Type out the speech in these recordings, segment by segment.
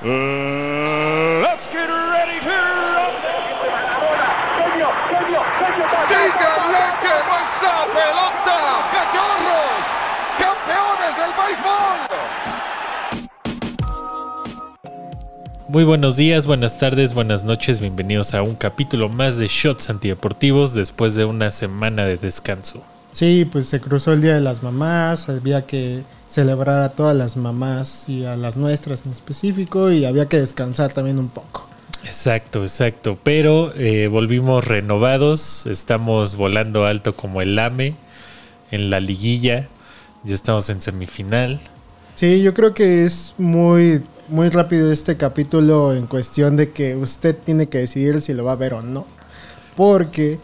Uh, let's get ready to ¡Díganle que no está pelota! ¡Cachorros! ¡Campeones del béisbol! Muy buenos días, buenas tardes, buenas noches, bienvenidos a un capítulo más de Shots Antideportivos después de una semana de descanso. Sí, pues se cruzó el Día de las Mamás, había que celebrar a todas las mamás y a las nuestras en específico y había que descansar también un poco. Exacto, exacto, pero eh, volvimos renovados, estamos volando alto como el AME en la liguilla, ya estamos en semifinal. Sí, yo creo que es muy, muy rápido este capítulo en cuestión de que usted tiene que decidir si lo va a ver o no. Porque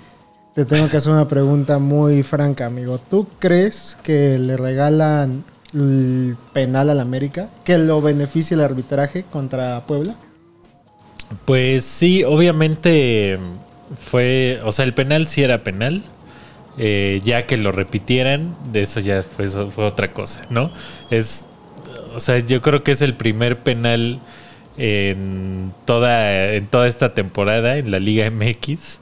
te tengo que hacer una pregunta muy franca, amigo. ¿Tú crees que le regalan el penal al América? ¿Que lo beneficie el arbitraje contra Puebla? Pues sí, obviamente fue, o sea, el penal sí era penal. eh, ya que lo repitieran, de eso ya fue, fue otra cosa, ¿no? Es, o sea, yo creo que es el primer penal en toda, en toda esta temporada en la Liga MX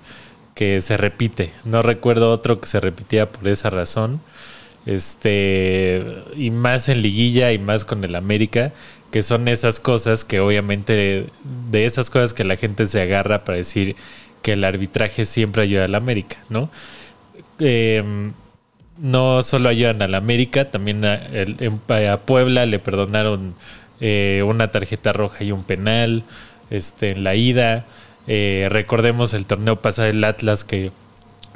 que se repite. No recuerdo otro que se repitía por esa razón. Este, y más en liguilla y más con el América, que son esas cosas que obviamente, de esas cosas que la gente se agarra para decir que el arbitraje siempre ayuda al América, ¿no? Eh, no solo ayudan al América, también a, Puebla le perdonaron eh, una tarjeta roja y un penal este, en la ida. Eh, recordemos el torneo pasado del Atlas que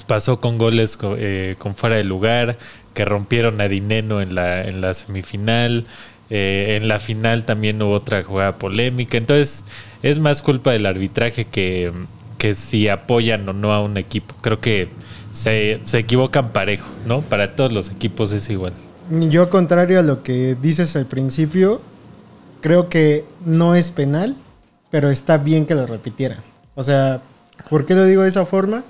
pasó con goles eh, con fuera de lugar, que rompieron a Dineno en la, en la semifinal. Eh, en la final también hubo otra jugada polémica. Entonces es más culpa del arbitraje que, que si apoyan o no a un equipo. Creo que se, se equivocan parejo, ¿no? Para todos los equipos es igual. Yo, contrario a lo que dices al principio, creo que no es penal, pero está bien que lo repitieran. O sea, ¿por qué lo digo de esa forma?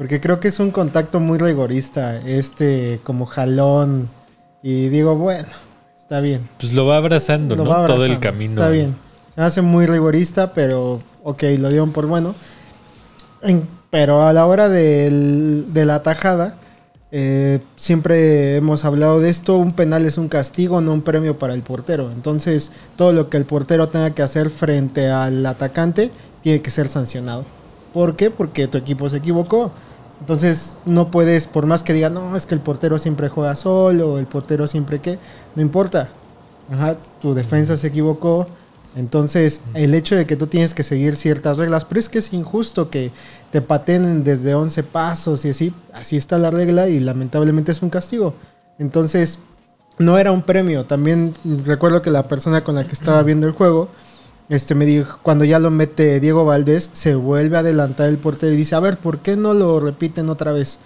Porque creo que es un contacto muy rigorista, este como jalón. Y digo, bueno, está bien. Pues lo va abrazando, Lo ¿no? va Todo el camino. Está bien. Se hace muy rigorista, pero ok, lo dieron por bueno. En- pero a la hora del- de la tajada, eh, siempre hemos hablado de esto, un penal es un castigo, no un premio para el portero. Entonces, todo lo que el portero tenga que hacer frente al atacante tiene que ser sancionado. ¿Por qué? Porque tu equipo se equivocó. Entonces, no puedes, por más que digan, no, es que el portero siempre juega solo, o el portero siempre que, no importa. Ajá, tu defensa se equivocó. Entonces, el hecho de que tú tienes que seguir ciertas reglas, pero es que es injusto que te paten desde 11 pasos y así, así está la regla y lamentablemente es un castigo. Entonces, no era un premio. También recuerdo que la persona con la que estaba viendo el juego, este me dijo, cuando ya lo mete Diego Valdés, se vuelve a adelantar el portero y dice, a ver, ¿por qué no lo repiten otra vez?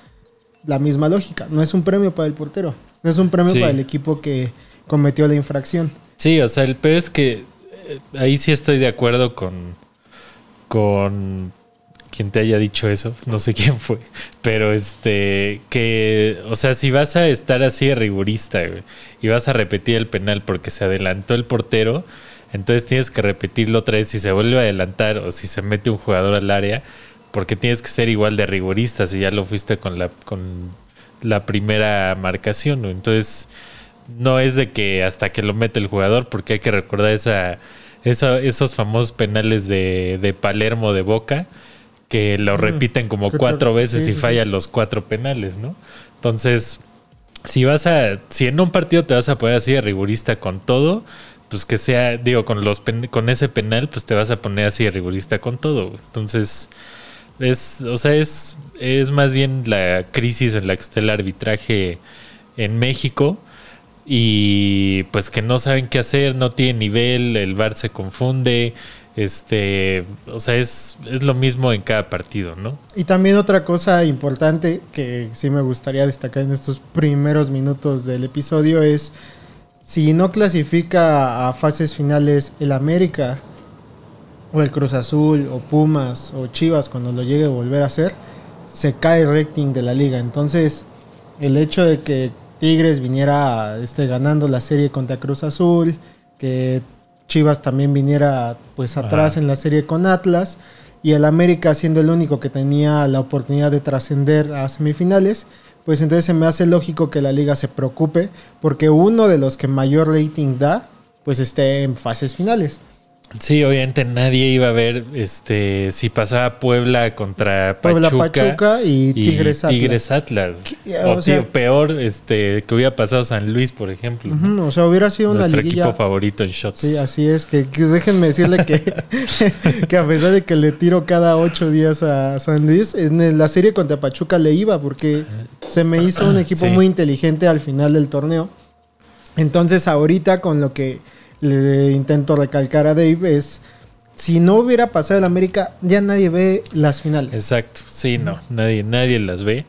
La misma lógica, no es un premio para el portero, no es un premio Sí. para el equipo que cometió la infracción. Sí, o sea, el peor es que eh, ahí sí estoy de acuerdo con, con quien te haya dicho eso, no sé quién fue, pero este, que, o sea, si vas a estar así de rigurista güey, y vas a repetir el penal porque se adelantó el portero, entonces tienes que repetirlo otra vez si se vuelve a adelantar o si se mete un jugador al área, porque tienes que ser igual de rigurista si ya lo fuiste con la, con la primera marcación, entonces no es de que hasta que lo mete el jugador, porque hay que recordar esa, esa- esos famosos penales de, de Palermo de Boca, que lo repiten como cuatro veces. y fallan los cuatro penales, ¿no? Entonces, si vas a, si en un partido te vas a poner así de rigurista con todo, pues que sea, digo, con los pen- con ese penal, pues te vas a poner así de rigurista con todo. Entonces, es, o sea, es, es más bien la crisis en la que está el arbitraje en México y pues que no saben qué hacer, no tiene nivel, el VAR se confunde, este, o sea, es, es lo mismo en cada partido, ¿no? Y también otra cosa importante que sí me gustaría destacar en estos primeros minutos del episodio es si no clasifica a fases finales el América o el Cruz Azul o Pumas o Chivas cuando lo llegue a volver a hacer, se cae el rating de la liga. Entonces, el hecho de que Tigres viniera este, ganando la serie contra Cruz Azul, que Chivas también viniera pues atrás Ajá. en la serie con Atlas y el América siendo el único que tenía la oportunidad de trascender a semifinales, pues entonces se me hace lógico que la liga se preocupe porque uno de los que mayor rating da pues esté en fases finales. Sí, obviamente nadie iba a ver este si pasaba Puebla contra Puebla Pachuca, Pachuca y Tigres Atlas. Tigres Atlas. ¿Qué? O, O sea- tío, peor este que hubiera pasado San Luis, por ejemplo. o sea, hubiera sido una Nuestro liguilla equipo favorito en shots. Sí, así es. Que, que déjenme decirle que, que a pesar de que le tiro cada ocho días a San Luis, en la serie contra Pachuca le iba porque se me hizo un equipo Sí. muy inteligente al final del torneo. Entonces ahorita con lo que le intento recalcar a Dave es, si no hubiera pasado el América, ya nadie ve las finales. Exacto, sí, no, nadie, nadie las ve.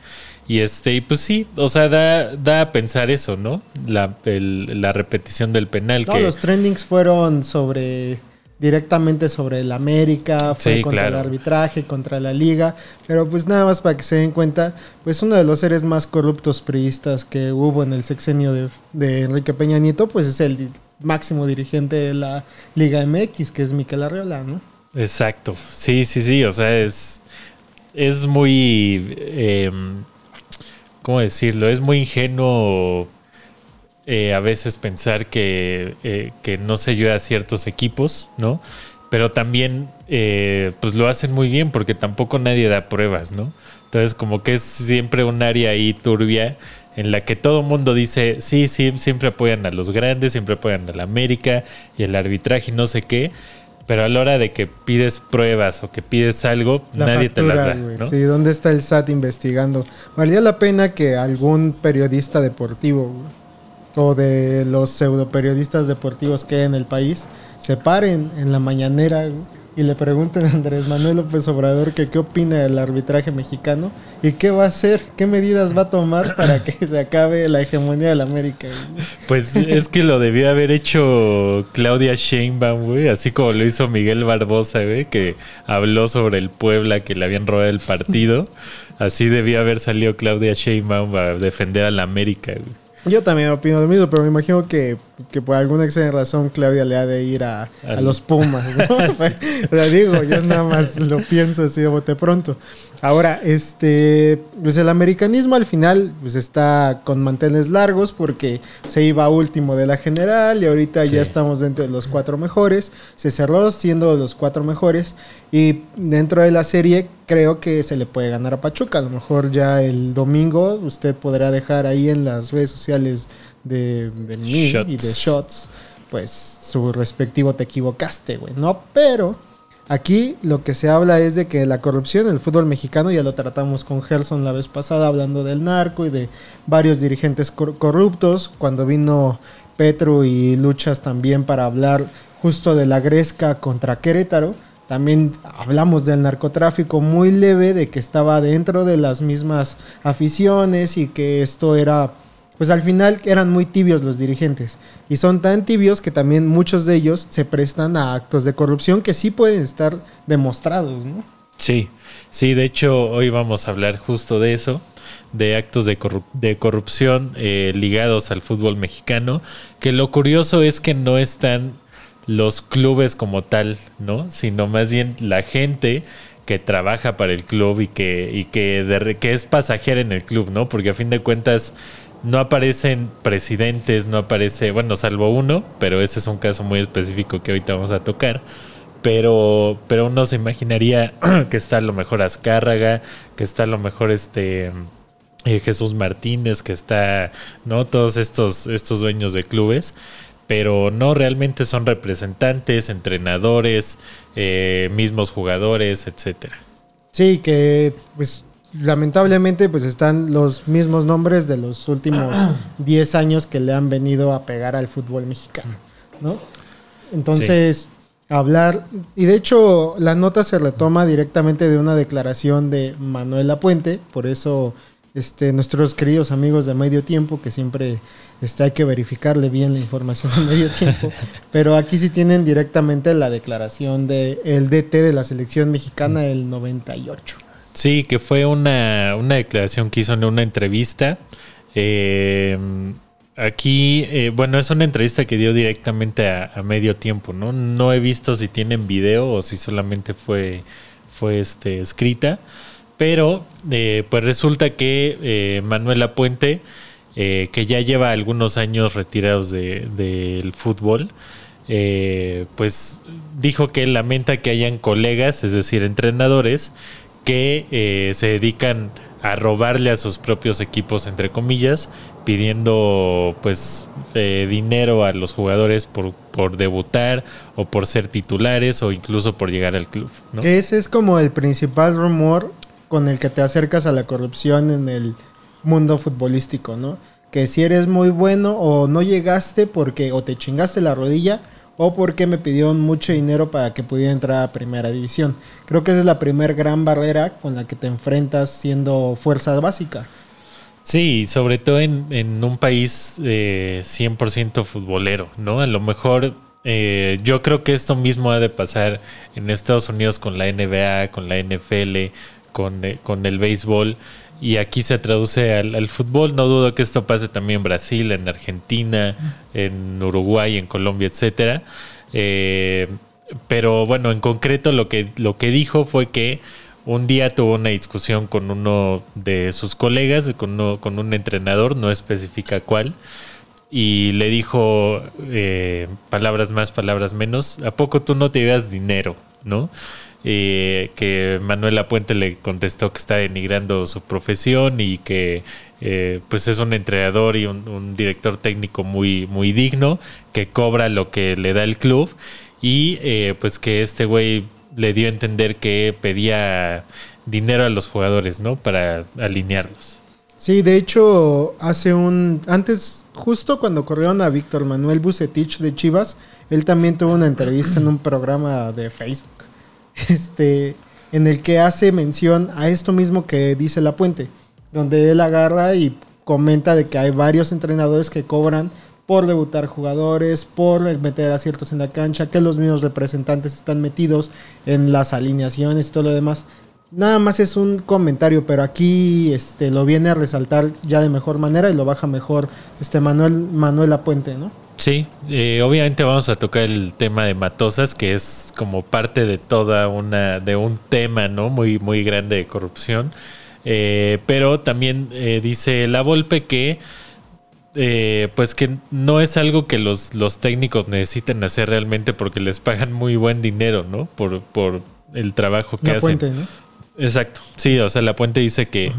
Y este, y pues sí, o sea, da, da a pensar eso, ¿no? La, el- la repetición del penal No, que los trendings fueron sobre directamente sobre el América, fue Sí, contra claro. el arbitraje, contra la liga, pero pues nada más para que se den cuenta, pues uno de los seres más corruptos priistas que hubo en el sexenio de, de Enrique Peña Nieto, pues es el máximo dirigente de la Liga MX, que es Miquel Arriola, ¿no? Exacto, sí, sí, sí, o sea, es, es muy, eh, ¿cómo decirlo? Es muy ingenuo eh, a veces pensar que, eh, que no se ayuda a ciertos equipos, ¿no? Pero también, eh, pues lo hacen muy bien porque tampoco nadie da pruebas, ¿no? Entonces, como que es siempre un área ahí turbia en la que todo el mundo dice, sí, sí, siempre apoyan a los grandes, siempre apoyan a la América y el arbitraje y no sé qué, pero a la hora de que pides pruebas o que pides algo, La nadie te las da. Sí, ¿dónde está el SAT investigando? Valía la pena que algún periodista deportivo o de los pseudo periodistas deportivos que hay en el país se paren en la mañanera y le pregunten a Andrés Manuel López Obrador que qué opina del arbitraje mexicano y qué va a hacer, qué medidas va a tomar para que se acabe la hegemonía de la América. güey. Pues es que lo debió haber hecho Claudia Sheinbaum, güey, así como lo hizo Miguel Barbosa, güey, que habló sobre el Puebla que le habían robado el partido. Así debió haber salido Claudia Sheinbaum a defender a la América, güey. Yo también opino lo mismo, pero me imagino que, que por alguna extraña razón Claudia le ha de ir a, a los Pumas. ¿no? o sea, digo, yo nada más lo pienso así de bote pronto. Ahora, este, pues el americanismo al final pues está con manteles largos porque se iba último de la general y ahorita Sí. ya estamos dentro de los cuatro mejores. Se cerró siendo los cuatro mejores y dentro de la serie creo que se le puede ganar a Pachuca. A lo mejor ya el domingo usted podrá dejar ahí en las redes sociales de, de mí Shots. y de Shots, pues su respectivo te equivocaste, güey, ¿no? Pero aquí lo que se habla es de que la corrupción en el fútbol mexicano, ya lo tratamos con Gerson la vez pasada, hablando del narco y de varios dirigentes cor- corruptos, cuando vino Petro y Luchas también para hablar justo de la Gresca contra Querétaro. También hablamos del narcotráfico muy leve, de que estaba dentro de las mismas aficiones y que esto era, pues al final eran muy tibios los dirigentes. Y son tan tibios que también muchos de ellos se prestan a actos de corrupción que sí pueden estar demostrados, ¿no? Sí, sí, de hecho hoy vamos a hablar justo de eso, de actos de, corrup- de corrupción eh, ligados al fútbol mexicano, que lo curioso es que no están los clubes como tal, ¿no? Sino más bien la gente que trabaja para el club y que, y que, que es pasajera en el club, ¿no? Porque a fin de cuentas no aparecen presidentes, no aparece, bueno, salvo uno, pero ese es un caso muy específico que ahorita vamos a tocar. Pero, pero uno se imaginaría que está a lo mejor Azcárraga, que está a lo mejor este eh, Jesús Martínez, que está, ¿no? Todos estos, estos dueños de clubes. Pero no realmente son representantes, entrenadores, eh, mismos jugadores, etcétera. Sí, que pues lamentablemente pues están los mismos nombres de los últimos 10 años que le han venido a pegar al fútbol mexicano, ¿no? Entonces, hablar, y de hecho la nota se retoma directamente de una declaración de Manuel Lapuente, por eso este, nuestros queridos amigos de Medio Tiempo, que siempre este, hay que verificarle bien la información de Medio Tiempo, pero aquí sí tienen directamente la declaración del el DT de la selección mexicana del 98. Sí, que fue una, una declaración que hizo en una entrevista. eh, aquí, eh, bueno, es una entrevista que dio directamente a, medio tiempo, ¿no? No he visto si tienen video o si solamente fue, fue este, escrita, pero eh, pues resulta que eh, Manuela Puente, que ya lleva algunos años retirados del de, fútbol, pues dijo que lamenta que hayan colegas, es decir, entrenadores, que se dedican a robarle a sus propios equipos, entre comillas, pidiendo pues eh, dinero a los jugadores por, por debutar o por ser titulares o incluso por llegar al club. Ese es como el principal rumor con el que te acercas a la corrupción en el mundo futbolístico, ¿no? Que si eres muy bueno o no llegaste porque o te chingaste la rodilla o porque me pidieron mucho dinero para que pudiera entrar a primera división. Creo que esa es la primera gran barrera con la que te enfrentas siendo fuerza básica. Sí, sobre todo en, en un país eh, 100% futbolero, ¿no? A lo mejor eh, yo creo que esto mismo ha de pasar en Estados Unidos con la NBA, con la NFL, con, eh, con el béisbol y aquí se traduce al, fútbol. No dudo que esto pase también en Brasil, en Argentina, en Uruguay, en Colombia, etcétera. Eh, pero bueno, en concreto lo que, lo que dijo fue que un día tuvo una discusión con uno de sus colegas, con, uno, con un entrenador, no especifica cuál, y le dijo eh, palabras más, palabras menos, ¿a poco tú no te llevas dinero? ¿No? Eh, que Manuela Puente le contestó que está denigrando su profesión y que eh, pues es un entrenador y un, director técnico muy, muy digno, que cobra lo que le da el club y eh, pues que este güey le dio a entender que pedía dinero a los jugadores, ¿no? Para alinearlos. Sí, de hecho, hace un. Antes, justo cuando corrieron a Víctor Manuel Bucetich de Chivas, él también tuvo una entrevista en un programa de Facebook. Este. En el que hace mención a esto mismo que dice La Puente. Donde él agarra y comenta de que hay varios entrenadores que cobran por debutar jugadores, por meter a ciertos en la cancha, que los mismos representantes están metidos en las alineaciones y todo lo demás. Nada más es un comentario, pero aquí este, lo viene a resaltar ya de mejor manera y lo baja mejor este Manuel, Manuel Apuente, ¿no? Sí, eh, obviamente vamos a tocar el tema de Matosas, que es como parte de toda una, de un tema, ¿no? Muy, muy grande de corrupción. Eh, pero también eh, dice la Volpe que eh, pues que no es algo que los, los técnicos necesiten hacer realmente porque les pagan muy buen dinero, ¿no? Por, por el trabajo que la hacen. Puente, ¿no? Exacto, sí, o sea, la puente dice que,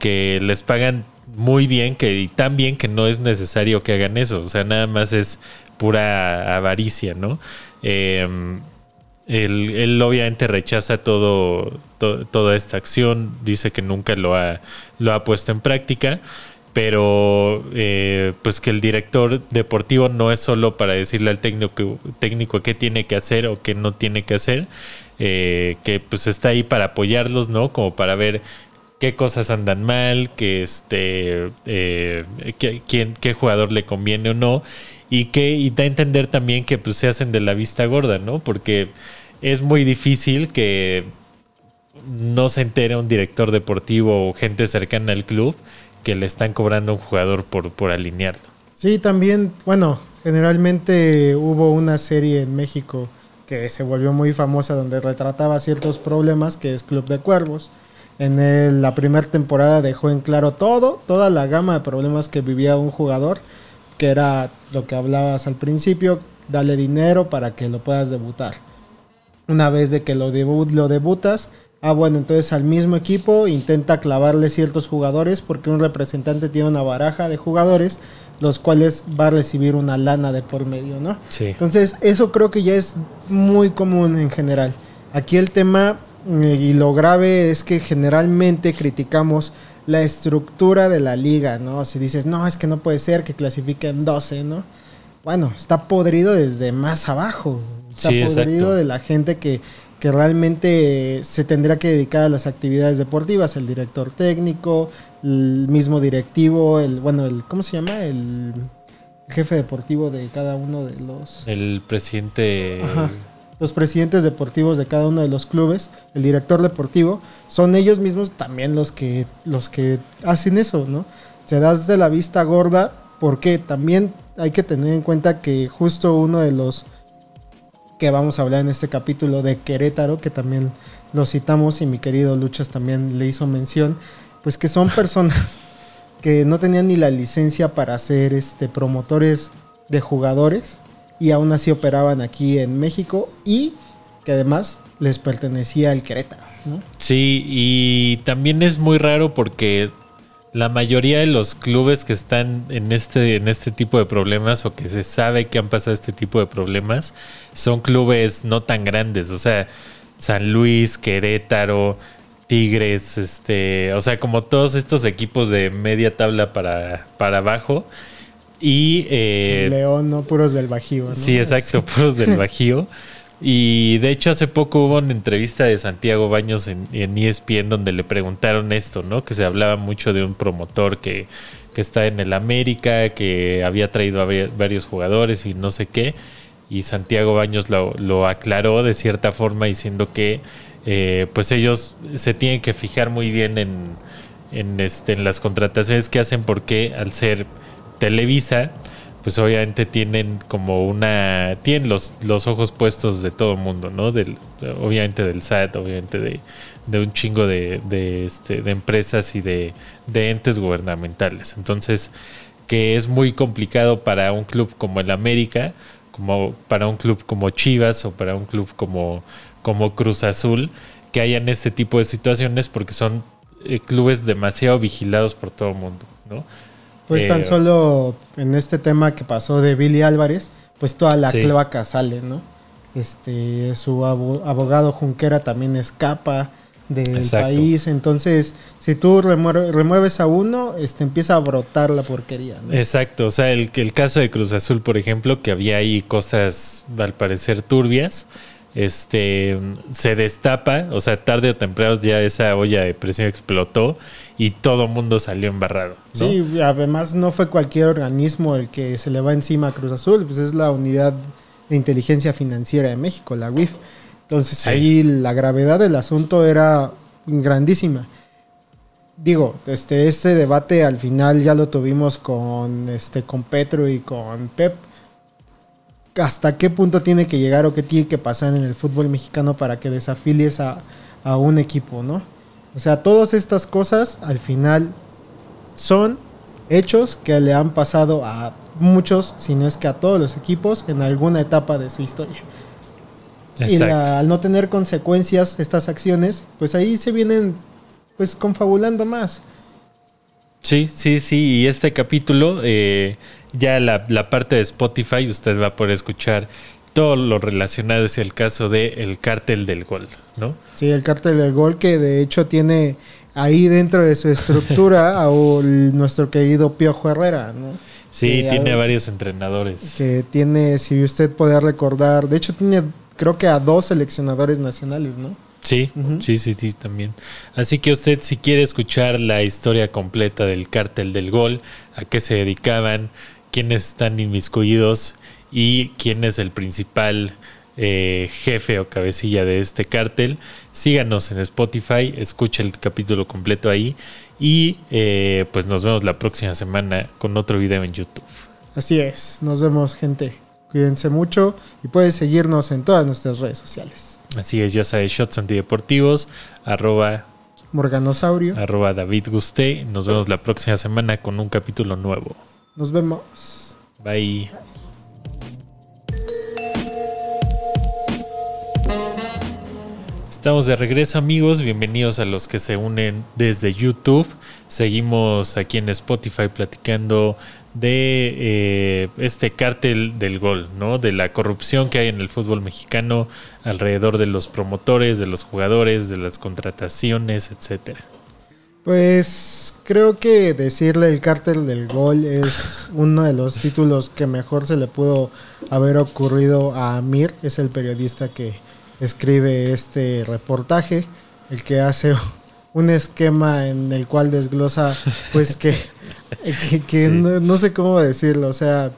que les pagan muy bien que, y tan bien que no es necesario que hagan eso, o sea, nada más es pura avaricia, ¿no? Eh, él, él, obviamente rechaza todo, to, toda esta acción, dice que nunca lo ha, lo ha puesto en práctica pero eh, pues que el director deportivo no es solo para decirle al técnico, técnico qué tiene que hacer o qué no tiene que hacer, eh, que pues está ahí para apoyarlos, ¿no? Como para ver qué cosas andan mal, que este, eh, qué, jugador le conviene o no, y que da a entender también que pues se hacen de la vista gorda, ¿no? Porque es muy difícil que no se entere un director deportivo o gente cercana al club que le están cobrando a un jugador por, por alinearlo. Sí, también, bueno, generalmente hubo una serie en México que se volvió muy famosa donde retrataba ciertos problemas, que es Club de Cuervos. En el, la primera temporada dejó en claro todo, toda la gama de problemas que vivía un jugador, que era lo que hablabas al principio, dale dinero para que lo puedas debutar. Una vez de que lo, debut, lo debutas, Ah, bueno, entonces al mismo equipo intenta clavarle ciertos jugadores porque un representante tiene una baraja de jugadores los cuales va a recibir una lana de por medio, ¿no? Sí. Entonces, eso creo que ya es muy común en general. Aquí el tema y lo grave es que generalmente criticamos la estructura de la liga, ¿no? Si dices, no, es que no puede ser que clasifiquen 12, ¿no? Bueno, está podrido desde más abajo. Está Sí, podrido exacto. de la gente que, que realmente se tendría que dedicar a las actividades deportivas, el director técnico, el mismo directivo, el bueno, el ¿cómo se llama? El, el jefe deportivo de cada uno de los El presidente. Ajá. Los presidentes deportivos de cada uno de los clubes, el director deportivo, son ellos mismos también los que los que hacen eso, ¿no? Se das de la vista gorda Porque también hay que tener en cuenta que justo uno de los que vamos a hablar en este capítulo de Querétaro, que también lo citamos y mi querido Luchas también le hizo mención, pues que son personas que no tenían ni la licencia para ser este, promotores de jugadores y aún así operaban aquí en México y que además les pertenecía el Querétaro. ¿no? Sí, y también es muy raro porque la mayoría de los clubes que están en este, en este tipo de problemas o que se sabe que han pasado este tipo de problemas son clubes no tan grandes. O sea, San Luis, Querétaro, Tigres, este, o sea, como todos estos equipos de media tabla para, para abajo. Y eh, León, no puros del Bajío. ¿no? Sí, exacto, puros del Bajío. Y de hecho hace poco hubo una entrevista de Santiago Baños en, en ESPN donde le preguntaron esto, ¿no? Que se hablaba mucho de un promotor que, que está en el América, que había traído a varios jugadores y no sé qué. Y Santiago Baños lo, lo aclaró de cierta forma diciendo que eh, pues ellos se tienen que fijar muy bien en, en, este, en las contrataciones que hacen porque al ser Televisa, pues obviamente tienen como una. Tienen los, los ojos puestos de todo el mundo, ¿no? Obviamente del SAT, obviamente de, de un chingo de, de, este, de empresas y de, de entes gubernamentales. Entonces, que es muy complicado para un club como el América, como para un club como Chivas o para un club como, como Cruz Azul, que hayan este tipo de situaciones porque son eh, clubes demasiado vigilados por todo el mundo, ¿no? Pues Eh, tan solo en este tema que pasó de Billy Álvarez, pues toda la Sí. cloaca sale, ¿no? Este, su abo- abogado Junquera también escapa del Exacto. país, entonces si tú remue- remueves a uno, este empieza a brotar la porquería, ¿no? Exacto, o sea, el, el caso de Cruz Azul, por ejemplo, que había ahí cosas al parecer turbias, este se destapa, o sea, tarde o temprano ya esa olla de presión explotó y todo mundo salió embarrado. ¿no? Sí, además no fue cualquier organismo el que se le va encima a Cruz Azul, pues es la unidad de inteligencia financiera de México, la UIF. Entonces Sí. ahí la gravedad del asunto era grandísima. Digo, este, este debate al final ya lo tuvimos con, este, con Petro y con Pep. ¿Hasta qué punto tiene que llegar o qué tiene que pasar en el fútbol mexicano para que desafilies a, a un equipo, no? O sea, todas estas cosas al final son hechos que le han pasado a muchos, si no es que a todos los equipos en alguna etapa de su historia. Y Exacto. la- al no tener consecuencias estas acciones, pues ahí se vienen pues confabulando más. Sí, sí, sí. Y este capítulo, eh, ya la, la parte de Spotify, usted va a poder escuchar todo lo relacionado hacia el caso de el cártel del gol, ¿no? Sí, el cártel del gol que de hecho tiene ahí dentro de su estructura a nuestro querido Piojo Herrera, ¿no? Sí, Que tiene a- varios entrenadores. Que tiene, si usted puede recordar, de hecho tiene creo que a dos seleccionadores nacionales, ¿no? Sí, sí, sí, sí, también. Así que usted si quiere escuchar la historia completa del cártel del gol, a qué se dedicaban, quiénes están inmiscuidos y quién es el principal eh, jefe o cabecilla de este cártel, síganos en Spotify, escuche el capítulo completo ahí y eh, pues nos vemos la próxima semana con otro video en YouTube. Así es, nos vemos gente. Cuídense mucho y pueden seguirnos en todas nuestras redes sociales. Así es, ya sabes, Shots Antideportivos, arroba, Morganosaurio, arroba David Gusté. Nos vemos la próxima semana con un capítulo nuevo. nos vemos. Bye. Estamos de regreso amigos, bienvenidos a los que se unen desde YouTube. Seguimos aquí en Spotify platicando de eh, este cártel del gol, ¿no? De la corrupción que hay en el fútbol mexicano alrededor de los promotores, de los jugadores, de las contrataciones, etcétera. Pues creo que decirle el cártel del gol es uno de los títulos que mejor se le pudo haber ocurrido a Amir, es el periodista que escribe este reportaje, el que hace un esquema en el cual desglosa pues que, que, que Sí. no, no sé cómo decirlo, o sea,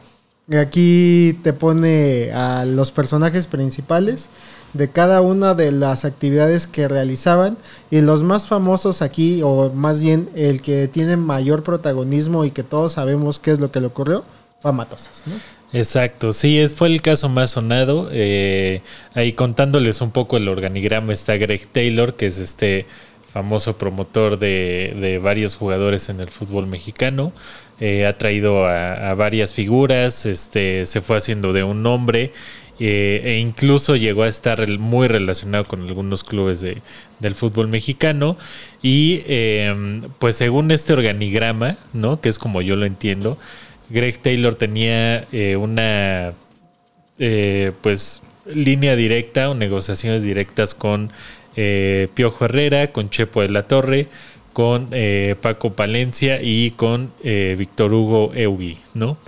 aquí te pone a los personajes principales de cada una de las actividades que realizaban y los más famosos aquí, o más bien el que tiene mayor protagonismo y que todos sabemos qué es lo que le ocurrió, fue a Matosas. ¿no? Exacto, sí, es, fue el caso más sonado. Eh, ahí contándoles un poco el organigrama está Greg Taylor, que es este famoso promotor de, de varios jugadores en el fútbol mexicano. Eh, ha traído a, varias figuras, este, se fue haciendo de un nombre eh, e incluso llegó a estar muy relacionado con algunos clubes de, del fútbol mexicano. Y eh, pues según este organigrama, ¿no? que es como yo lo entiendo, Greg Taylor tenía eh, una pues línea directa o negociaciones directas con Piojo Herrera, con Chepo de la Torre, con Paco Palencia y con Víctor Hugo Eugui, ¿no?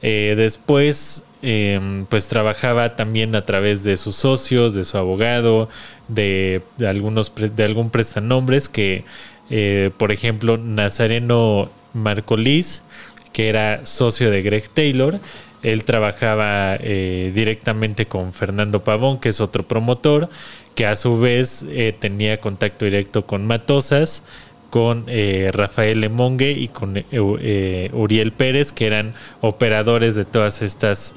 después eh, pues trabajaba también a través de sus socios, de su abogado, de, algunos de algún prestanombres que, eh, por ejemplo, Nazareno Marcolis, que era socio de Greg Taylor, él trabajaba eh, directamente con Fernando Pavón, que es otro promotor, que a su vez eh, tenía contacto directo con Matosas, con eh, Rafael Lemongue y con Uriel Pérez, que eran operadores de todas estas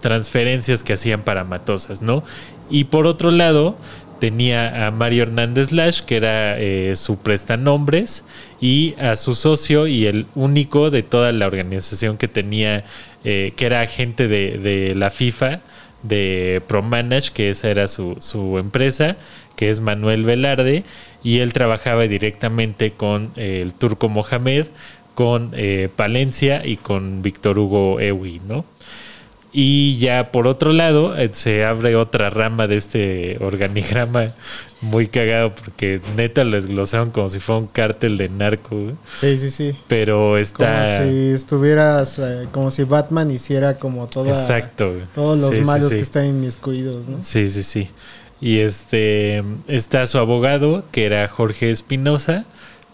transferencias que hacían para Matosas, ¿no? Y por otro lado, tenía a Mario Hernández Lash, que era eh, su prestanombres, y a su socio y el único de toda la organización que tenía, eh, que era agente de, la FIFA, de ProManage, que esa era su, su, empresa, que es Manuel Velarde, y él trabajaba directamente con eh, el turco Mohamed, con Palencia y con Víctor Hugo Ewi, ¿no? Y ya por otro lado, eh, se abre otra rama de este organigrama muy cagado porque neta lo desglosaron como si fuera un cártel de narco. Sí, sí, sí. Pero está. Como si estuvieras, eh, como si Batman hiciera como toda, Exacto. todos los Sí, sí, malos sí. que están inmiscuidos, ¿no? Sí, sí, sí. Y este está su abogado, que era Jorge Espinosa,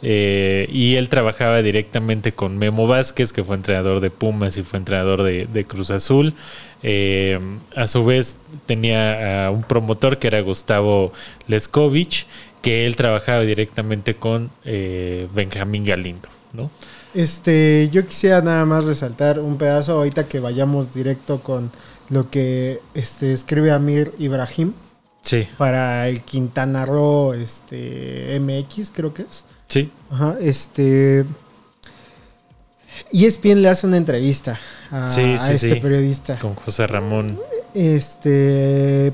eh, y él trabajaba directamente con Memo Vázquez, que fue entrenador de Pumas y fue entrenador de, de Cruz Azul. Eh, a su vez tenía a un promotor que era Gustavo Leskovich, que él trabajaba directamente con eh, Benjamín Galindo, ¿no? Este, yo quisiera nada más resaltar un pedazo ahorita que vayamos directo con lo que este, escribe Amir Ibrahim Sí, para el Quintana Roo este, MX, creo que es. Sí. Ajá, este. ESPN le hace una entrevista a, Sí, a sí, este sí. periodista. Con José Ramón. Este.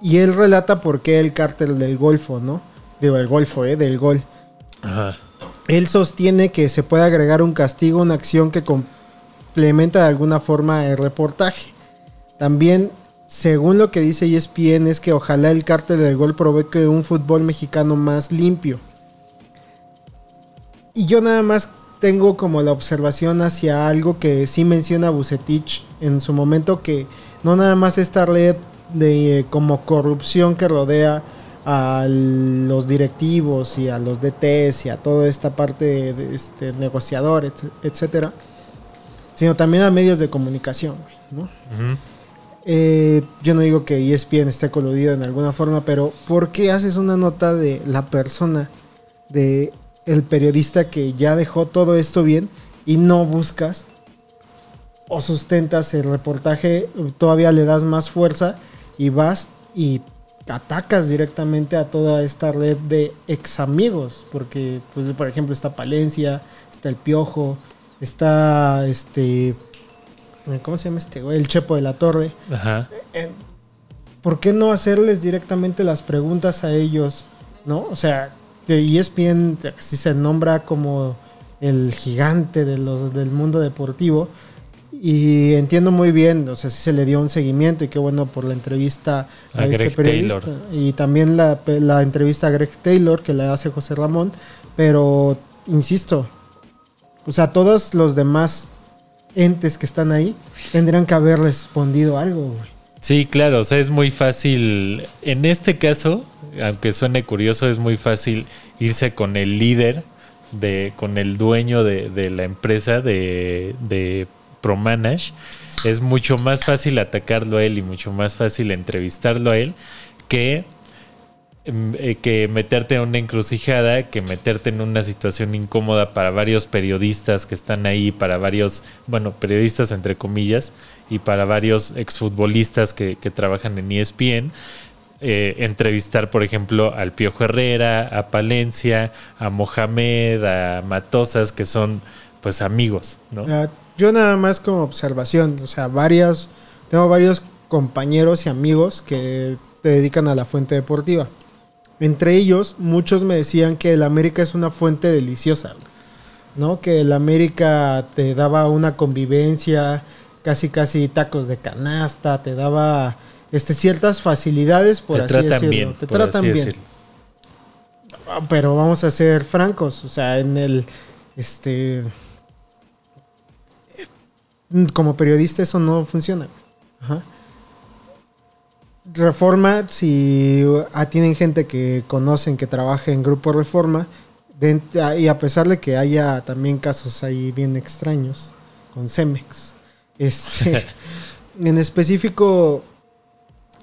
Y él relata por qué el cártel del Golfo, ¿no? Digo, el Golfo, ¿eh? Del Gol. Ajá. Él sostiene que se puede agregar un castigo, una acción que complementa de alguna forma el reportaje. También, según lo que dice ESPN, es que ojalá el cártel del gol provoque un fútbol mexicano más limpio. Y yo nada más tengo como la observación hacia algo que sí menciona Bucetich en su momento, que no nada más esta red de eh, como corrupción que rodea a los directivos y a los DTs y a toda esta parte de este negociador, et- etcétera, sino también a medios de comunicación, ¿no? Eh, yo no digo que ESPN esté coludido en alguna forma, pero ¿por qué haces una nota de la persona, de el periodista que ya dejó todo esto bien y no buscas o sustentas el reportaje, todavía le das más fuerza y vas y atacas directamente a toda esta red de ex amigos, porque pues por ejemplo está Palencia, está el Piojo, está este ¿cómo se llama este güey? El Chepo de la Torre. Ajá. Eh, ¿Por qué no hacerles directamente las preguntas a ellos? ¿No? O sea, ESPN si se nombra como el gigante de los, del mundo deportivo. Y entiendo muy bien, o sea, sí se le dio un seguimiento y qué bueno por la entrevista a, A este periodista. Taylor. Y también la, la entrevista a Greg Taylor que le hace José Ramón. Pero, insisto, o sea, todos los demás entes que están ahí tendrían que haber respondido algo, güey. Sí, claro, o sea, es muy fácil. En este caso, aunque suene curioso, es muy fácil irse con el líder, de, con el dueño de, de la empresa de, de pro manage, es mucho más fácil atacarlo a él y mucho más fácil entrevistarlo a él que que meterte en una encrucijada, que meterte en una situación incómoda para varios periodistas que están ahí, para varios, bueno, periodistas entre comillas, y para varios exfutbolistas que, trabajan en ESPN. eh, entrevistar, por ejemplo, al Piojo Herrera, a Palencia, a Mohamed, a Matosas, que son pues amigos, ¿no? Ah, Yo nada más como observación, o sea, varias, tengo varios compañeros y amigos que te dedican a la fuente deportiva. Entre ellos, muchos me decían que el América es una fuente deliciosa, ¿no? Que el América te daba una convivencia, casi casi tacos de canasta, te daba este, ciertas facilidades, por Te así tratan decirlo. bien. Te tratan bien. decirlo. Ah, Pero vamos a ser francos, o sea, en el este como periodista eso no funciona. Ajá. Reforma, si ah, tienen gente que conocen que trabaja en Grupo Reforma, de- y a pesar de que haya también casos ahí bien extraños con Cemex, este, en específico,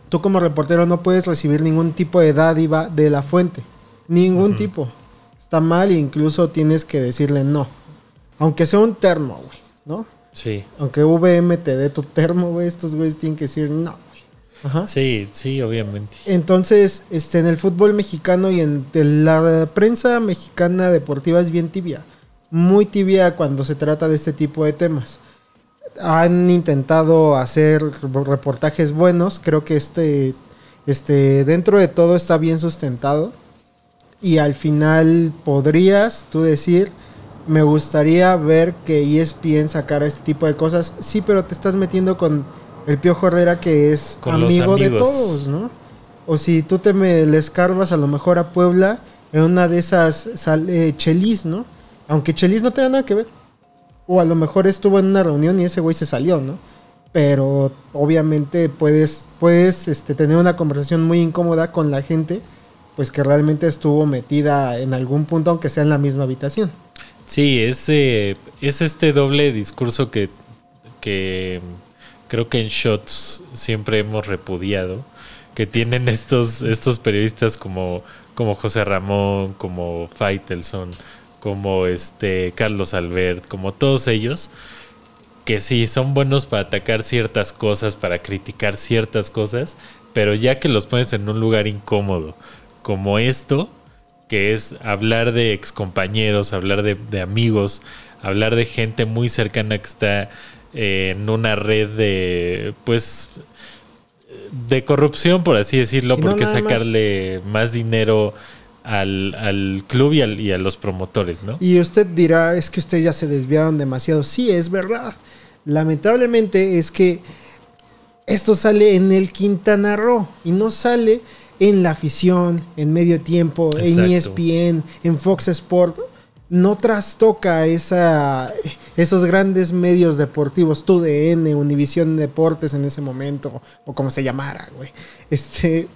tú como reportero no puedes recibir ningún tipo de dádiva de la fuente. Ningún tipo. Está mal e incluso tienes que decirle no. Aunque sea un termo, güey, ¿no? Sí, Aunque VM te dé tu termo, güey, estos güeyes tienen que decir no. Ajá. sí, sí, obviamente. Entonces, este, en el fútbol mexicano y en la prensa mexicana deportiva es bien tibia. Muy tibia cuando se trata de este tipo de temas. Han intentado hacer reportajes buenos. Creo que este, este, dentro de todo está bien sustentado. Y al final podrías tú decir, me gustaría ver que ESPN sacara este tipo de cosas. Sí, pero te estás metiendo con el Piojo Herrera que es Con amigo de todos, ¿no? O si tú te me le escarbas a lo mejor a Puebla, en una de esas sale Chelis, ¿no? Aunque Chelis no tenga nada que ver. O a lo mejor estuvo en una reunión y ese güey se salió, ¿no? Pero obviamente puedes, puedes este, tener una conversación muy incómoda con la gente, pues que realmente estuvo metida en algún punto, aunque sea en la misma habitación. Sí, es, eh, es este doble discurso que, que creo que en Shots siempre hemos repudiado, que tienen estos, estos periodistas como, como José Ramón, como Faitelson, como este Carlos Albert, como todos ellos, que sí son buenos para atacar ciertas cosas, para criticar ciertas cosas, pero ya que los pones en un lugar incómodo, como esto, que es hablar de excompañeros, hablar de, de amigos, hablar de gente muy cercana que está en una red de, pues, de corrupción, por así decirlo, no porque más. sacarle más dinero al, al club y, al- y a los promotores, ¿no? Y usted dirá, es que ustedes ya se desviaron demasiado. Sí, es verdad. Lamentablemente es que esto sale en el Quintana Roo y no sale en la afición, en medio tiempo, en E. ESPN, en Fox Sport. No trastoca esa, esos grandes medios deportivos, TUDN, Univisión Deportes en ese momento, o como se llamara, güey. Este,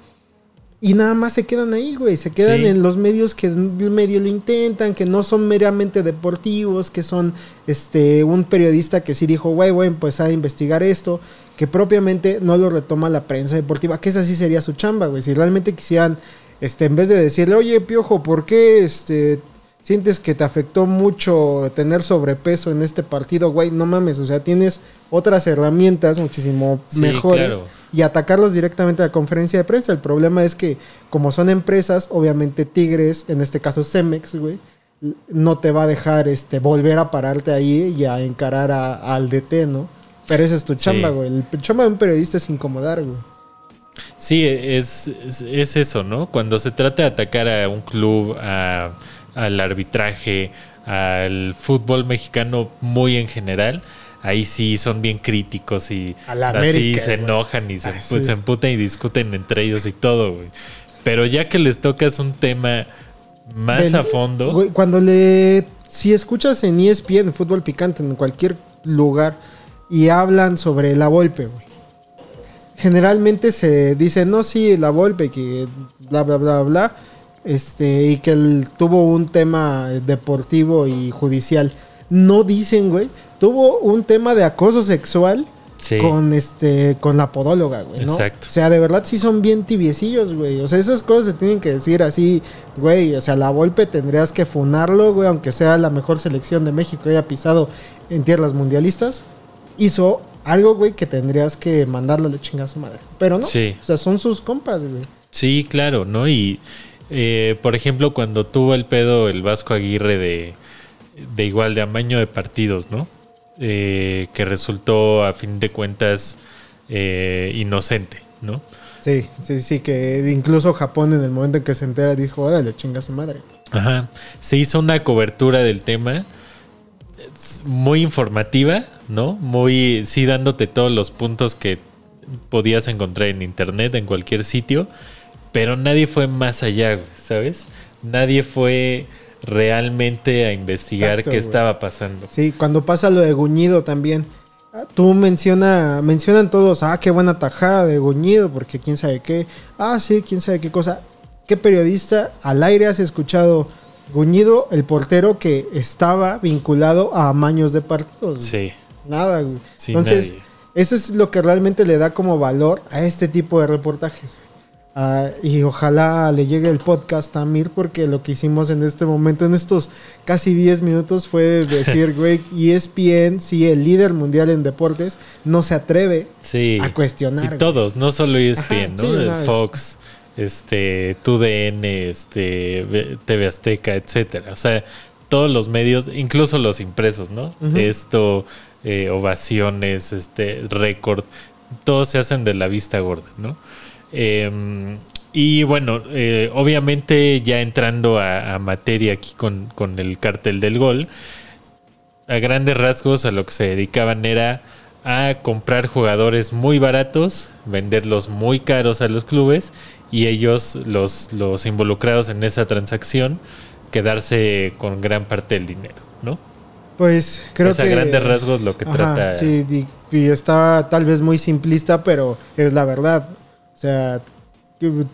y nada más se quedan ahí, güey. Se quedan Sí. en los medios que medio lo intentan, que no son meramente deportivos, que son este un periodista que sí dijo, güey, voy a empezar a investigar esto, que propiamente no lo retoma la prensa deportiva, que esa sí sería su chamba, güey. Si realmente quisieran, este, en vez de decirle, oye, Piojo, ¿por qué este sientes que te afectó mucho tener sobrepeso en este partido, güey? No mames, o sea, tienes otras herramientas muchísimo Sí, mejores claro. y atacarlos directamente a la conferencia de prensa. El problema es que, como son empresas, obviamente Tigres, en este caso Cemex, güey, no te va a dejar este volver a pararte ahí y a encarar a- al DT, ¿no? Pero esa es tu Sí. chamba, güey. El chamba de un periodista es incomodar, güey. Sí, es, es, es eso, ¿no? Cuando se trata de atacar a un club, a- al arbitraje, al fútbol mexicano muy en general, ahí sí son bien críticos y así América, se enojan y se, Ah, pues, se emputan y discuten entre ellos y todo, güey. Pero ya que les tocas un tema más Del- a fondo, Güey, cuando le. Si escuchas en ESPN, en fútbol picante, en cualquier lugar, y hablan sobre la güey. Generalmente se dice, no, sí, la Volpe, que bla, bla, bla, bla. Este, y que él tuvo un tema deportivo y judicial. no dicen, güey. Tuvo un tema de acoso sexual Sí. con este con la podóloga, güey, ¿no? Exacto. O sea, de verdad sí son bien tibiecillos, güey. O sea, esas cosas se tienen que decir así, güey. O sea, la Volpe tendrías que funarlo, güey, aunque sea la mejor selección de México haya pisado en tierras mundialistas. Hizo algo, güey, que tendrías que mandarle a la chingada a su madre. Pero no. Sí. O sea, son sus compas, güey. Sí, claro, ¿no? Y, eh, por ejemplo, cuando tuvo el pedo el Vasco Aguirre de, de igual, de amaño de partidos, ¿no? Eh, que resultó, a fin de cuentas, eh, inocente, ¿no? Sí, sí, sí, que incluso Japón en el momento en que se entera dijo, órale, chinga a su madre. Ajá. Se hizo una cobertura del tema muy informativa, ¿no? Muy, sí, dándote todos los puntos que podías encontrar en internet, en cualquier sitio, pero nadie fue más allá, ¿sabes? Nadie fue realmente a investigar Exacto, qué güey. estaba pasando. Sí, cuando pasa lo de Guñido también. Ah, Tú menciona, mencionan todos, ah, qué buena tajada de Guñido, porque quién sabe qué. Ah, sí, quién sabe qué cosa. ¿Qué periodista al aire has escuchado Guñido, el portero que estaba vinculado a amaños de partidos? Sí, Nada, güey. sí, Entonces, nadie. eso es lo que realmente le da como valor a este tipo de reportajes. Ah, y ojalá le llegue el podcast a Mir porque lo que hicimos en este momento, en estos casi 10 minutos, fue decir, güey, ESPN, sí, el líder mundial en deportes, no se atreve Sí. a cuestionar. Y todos, no solo ESPN, Ajá, ¿no? sí. Fox, este, TUDN, este, TV Azteca, etcétera. O sea, todos los medios, incluso los impresos, ¿no? Esto, eh, ovaciones, este, récord, todos se hacen de la vista gorda, ¿no? Em, y bueno, eh, obviamente ya entrando a, a materia aquí con, con el cartel del gol, a grandes rasgos a lo que se dedicaban era a comprar jugadores muy baratos, venderlos muy caros a los clubes y ellos, los, los involucrados en esa transacción, quedarse con gran parte del dinero, ¿no? Pues creo es a que... grandes rasgos lo que Ajá, trata. Sí, y, y está tal vez muy simplista, pero es la verdad. O sea,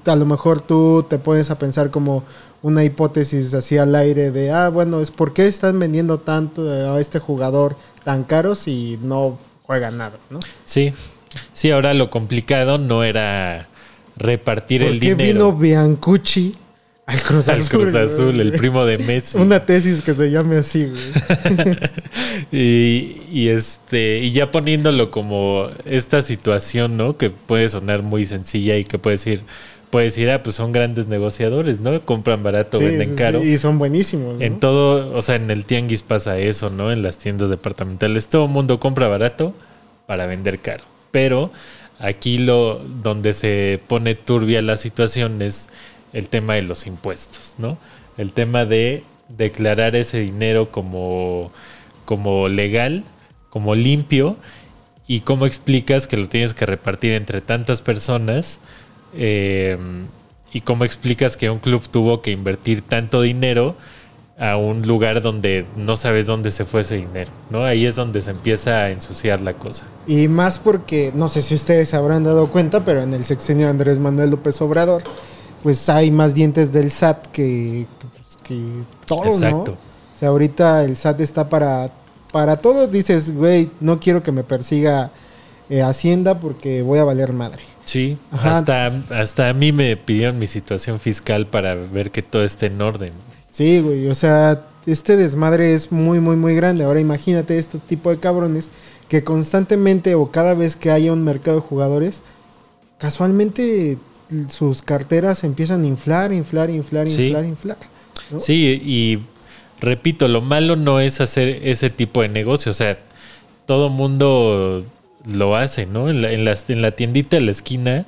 a lo mejor tú te pones a pensar como una hipótesis así al aire de, ah, bueno, es por qué están vendiendo tanto a este jugador tan caro si no juega nada, ¿no? Sí, sí, ahora lo complicado no era repartir ¿Por el qué dinero. Vino Biancucci al Cruz al Azul? Cruz Azul, güey? el primo de Messi. Una tesis que se llame así, güey. Y, y este y ya poniéndolo como esta situación, ¿no? Que puede sonar muy sencilla y que puede decir, puede decir, ah, pues son grandes negociadores, ¿no? Compran barato, Sí, venden caro. sí, y son buenísimos. ¿no? En todo, o sea, en el tianguis pasa eso, ¿no? En las tiendas departamentales, todo el mundo compra barato para vender caro. Pero aquí lo donde se pone turbia la situación es el tema de los impuestos, ¿no? El tema de declarar ese dinero como, como legal, como limpio, y cómo explicas que lo tienes que repartir entre tantas personas, eh, y cómo explicas que un club tuvo que invertir tanto dinero a un lugar donde no sabes dónde se fue ese dinero, ¿no? Ahí es donde se empieza a ensuciar la cosa. Y más porque, no sé si ustedes habrán dado cuenta, pero en el sexenio de Andrés Manuel López Obrador, pues hay más dientes del SAT que, pues, que todo, Exacto. ¿no? O sea, ahorita el SAT está para, para todo. Dices, güey, no quiero que me persiga eh, Hacienda porque voy a valer madre. Sí, Ajá. hasta, hasta a mí me pidieron mi situación fiscal para ver que todo esté en orden. Sí, güey, o sea, este desmadre es muy, muy, muy grande. Ahora imagínate este tipo de cabrones que constantemente o cada vez que haya un mercado de jugadores, casualmente sus carteras empiezan a inflar, inflar, inflar, Sí. inflar, inflar. ¿no? Sí, y repito, lo malo no es hacer ese tipo de negocio. O sea, todo mundo lo hace, ¿no? En la, en en la tiendita de la esquina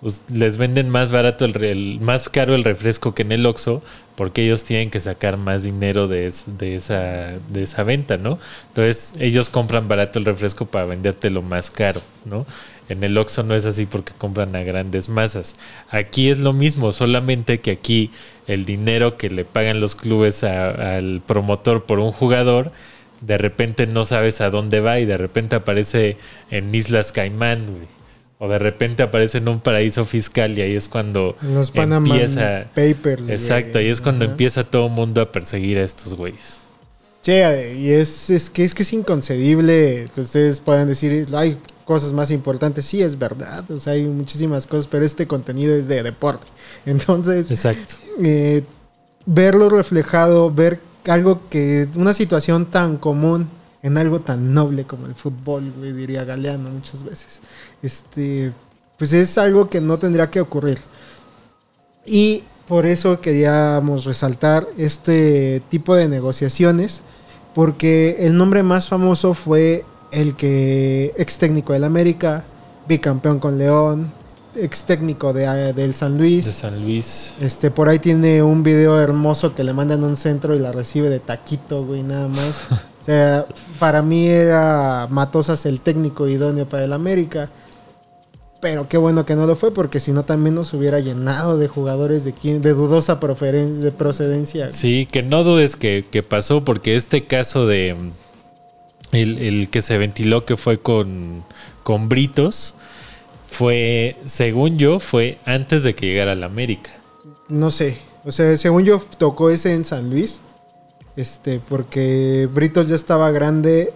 pues, les venden más barato, el, más caro el refresco que en el Oxxo, porque ellos tienen que sacar más dinero de, es- de, esa, de esa venta, ¿no? Entonces ellos compran barato el refresco para vendértelo más caro, ¿no? En el Oxxo no es así porque compran a grandes masas. Aquí es lo mismo, solamente que aquí el dinero que le pagan los clubes a- al promotor por un jugador, de repente no sabes a dónde va y de repente aparece en Islas Caimán, güey. O de repente aparece en un paraíso fiscal y ahí es cuando los Panama empieza... Papers. güey. Exacto, ahí es cuando Ajá. empieza todo el mundo a perseguir a estos güeyes. Sí, y es, es, que, es que es inconcebible. Ustedes pueden decir, hay cosas más importantes. Sí, es verdad. O sea, hay muchísimas cosas, pero este contenido es de deporte. Entonces, Exacto. eh, verlo reflejado, ver algo que, una situación tan común en algo tan noble como el fútbol, güey, diría Galeano muchas veces. Este, pues es algo que no tendría que ocurrir. Y por eso queríamos resaltar este tipo de negociaciones, porque el nombre más famoso fue el que ex técnico del América, bicampeón con León, ex técnico de, del San Luis. De San Luis. Este, por ahí tiene un video hermoso que le mandan a un centro y la recibe de taquito, güey, nada más. O sea, para mí era Matosas el técnico idóneo para el América. Pero qué bueno que no lo fue, porque si no también nos hubiera llenado de jugadores de, quien, de dudosa de procedencia. Sí, que no dudes que, que pasó, porque este caso de el, el que se ventiló que fue con, con Britos, fue, según yo, fue antes de que llegara a la América. No sé. O sea, según yo tocó ese en San Luis. Este, porque Britos ya estaba grande.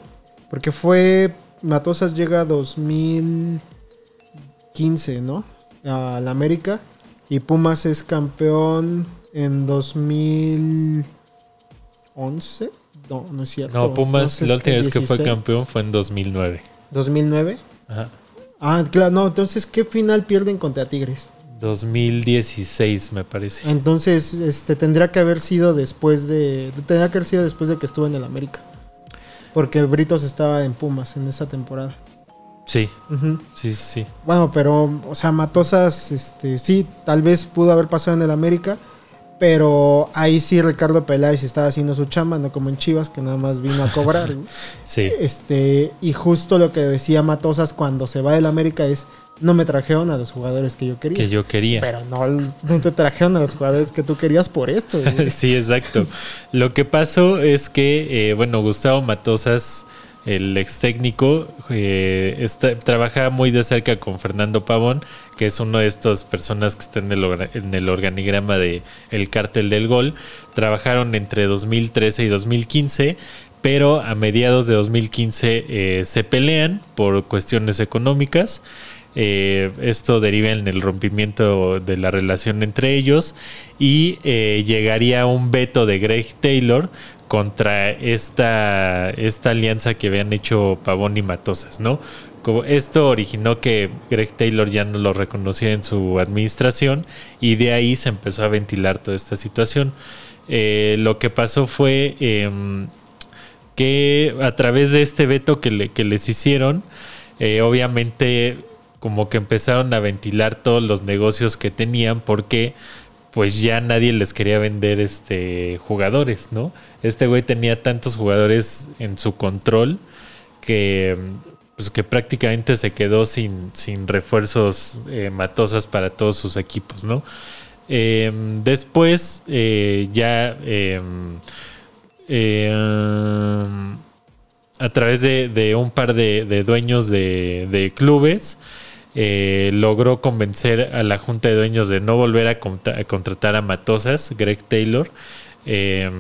Porque fue. Matosas llega a 2015, ¿no? A la América. Y Pumas es campeón en 2011. No, no es cierto. No, Pumas, sé, la última vez que fue 16. campeón fue en 2009. 2009. Ajá. Ah, claro, no. Entonces, ¿qué final pierden contra Tigres? 2016, me parece. Entonces, este tendría que haber sido después de. Tendría que haber sido después de que estuvo en el América. Porque Britos estaba en Pumas en esa temporada. Sí, sí, sí, sí. Bueno, pero, o sea, Matosas, este, sí, tal vez pudo haber pasado en el América. Pero ahí sí Ricardo Peláez estaba haciendo su chamba, no como en Chivas, que nada más vino a cobrar. Sí, este, y justo lo que decía Matosas cuando se va del América es: no me trajeron a los jugadores que yo quería. que yo quería. Pero no, no te trajeron a los jugadores que tú querías por esto. Sí, exacto. Lo que pasó es que, eh, bueno, Gustavo Matosas, el ex técnico, eh, está- trabaja muy de cerca con Fernando Pavón, que es uno de estas personas que está en el, organigrama de El Cártel del Gol. Trabajaron entre 2013 y 2015. Pero a mediados de 2015 eh, se pelean por cuestiones económicas. Eh, esto deriva en el rompimiento de la relación entre ellos y llegaría un veto de Greg Taylor contra esta, esta alianza que habían hecho Pavón y Matosas, ¿no? Como esto originó que Greg Taylor ya no lo reconocía en su administración y de ahí se empezó a ventilar toda esta situación. Eh, lo que pasó fue em, que a través de este veto que, le- les hicieron, eh, obviamente como que empezaron a ventilar todos los negocios que tenían porque pues ya nadie les quería vender este jugadores, ¿no? Este güey tenía tantos jugadores en su control que pues que prácticamente se quedó sin, sin refuerzos eh, matosas para todos sus equipos, ¿no? Eh, después eh, ya eh, eh, a través de, un par de, dueños de clubes, eh, logró convencer a la junta de dueños de no volver a, contra- a contratar a Matosas, Greg Taylor. Eh,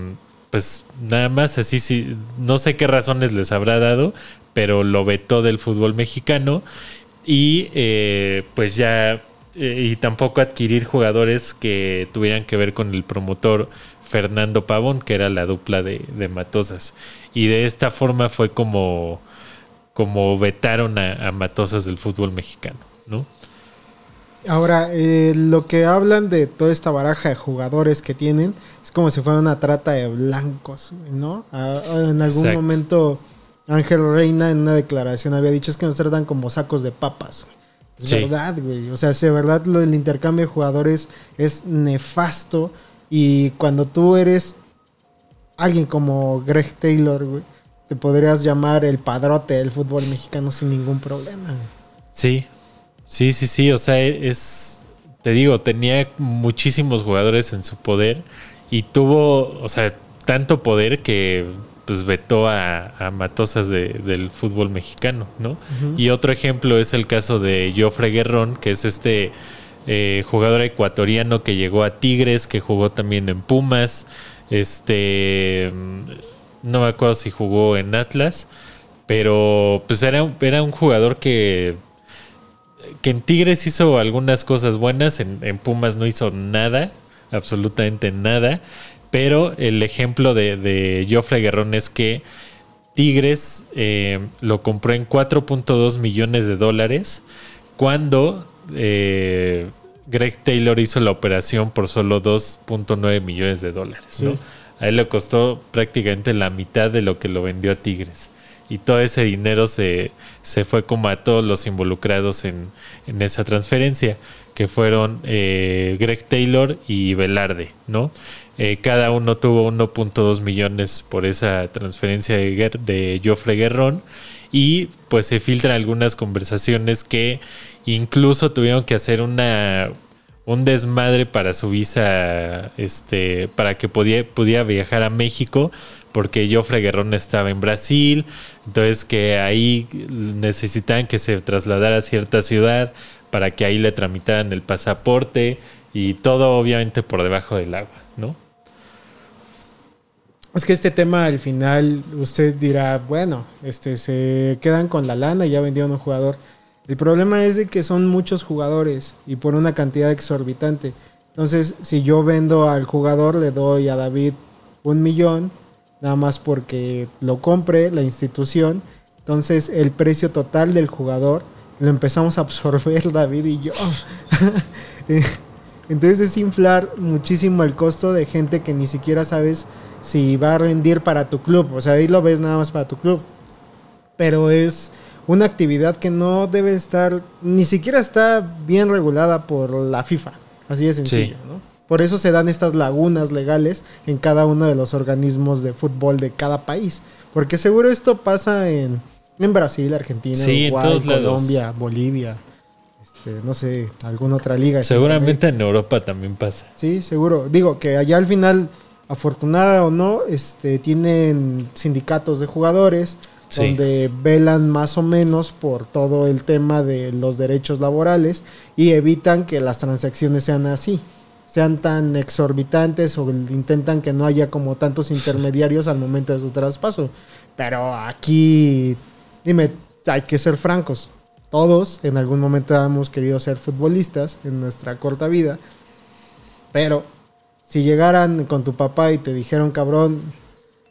pues nada más así, sí, no sé qué razones les habrá dado, pero lo vetó del fútbol mexicano y eh, pues ya eh, y tampoco adquirir jugadores que tuvieran que ver con el promotor Fernando Pavón, que era la dupla de, de Matosas. Y de esta forma fue como, como vetaron a, a Matosas del fútbol mexicano, ¿no? Ahora, eh, lo que hablan de toda esta baraja de jugadores que tienen es como si fuera una trata de blancos, ¿no? A- en algún Exacto. momento Ángel Reina en una declaración había dicho es que nos tratan como sacos de papas. güey". Es Sí. verdad, güey. O sea, si de verdad lo del intercambio de jugadores es nefasto y cuando tú eres alguien como Greg Taylor, güey, te podrías llamar el padrote del fútbol mexicano sin ningún problema. Sí, sí, sí, sí. O sea, es. Te digo, tenía muchísimos jugadores en su poder y tuvo, o sea, tanto poder que pues vetó a, a Matosas de- del fútbol mexicano, ¿no? Y otro ejemplo es el caso de Jofre Guerrón, que es este eh, jugador ecuatoriano que llegó a Tigres, que jugó también en Pumas. Este. No me acuerdo si jugó en Atlas, pero pues era, un jugador que, que en Tigres hizo algunas cosas buenas, en, Pumas no hizo nada, absolutamente nada, pero el ejemplo de, de Joffre Guerrón es que Tigres eh, lo compró en 4.2 millones de dólares cuando eh, Greg Taylor hizo la operación por solo 2.9 millones de dólares. ¿no? A él le costó prácticamente la mitad de lo que lo vendió a Tigres. Y todo ese dinero se, se fue como a todos los involucrados en, en esa transferencia, que fueron eh, Greg Taylor y Velarde, ¿no? Eh, cada uno tuvo 1.2 millones por esa transferencia de, Guer- de Joffre Guerrón. Y pues se filtran algunas conversaciones que incluso tuvieron que hacer una un desmadre para su visa, este, para que podía, pudiera viajar a México, porque Joffre Guerrón estaba en Brasil, entonces que ahí necesitaban que se trasladara a cierta ciudad para que ahí le tramitaran el pasaporte y todo obviamente por debajo del agua, ¿no? Es que este tema al final usted dirá, bueno, este se quedan con la lana ya vendieron un jugador. El problema es de que son muchos jugadores y por una cantidad exorbitante. Entonces, si yo vendo al jugador, le doy a David un millón, nada más porque lo compre la institución. Entonces, el precio total del jugador lo empezamos a absorber David y yo. Entonces es inflar muchísimo el costo de gente que ni siquiera sabes si va a rendir para tu club. O sea, ahí lo ves nada más para tu club. Pero es una actividad que no debe estar, ni siquiera está bien regulada por la FIFA. Así de sencillo, Sí. ¿no? Por eso se dan estas lagunas legales en cada uno de los organismos de fútbol de cada país. Porque seguro esto pasa en, en Brasil, Argentina, Sí, Uruguay, lados. Colombia, Bolivia, este, no sé, alguna otra liga. Seguramente en Europa también pasa. Sí, seguro. Digo que allá al final, afortunada o no, este, tienen sindicatos de jugadores Sí. donde velan más o menos por todo el tema de los derechos laborales y evitan que las transacciones sean así, sean tan exorbitantes o intentan que no haya como tantos intermediarios al momento de su traspaso. Pero aquí, dime, hay que ser francos. Todos en algún momento hemos querido ser futbolistas en nuestra corta vida. Pero si llegaran con tu papá y te dijeron, cabrón,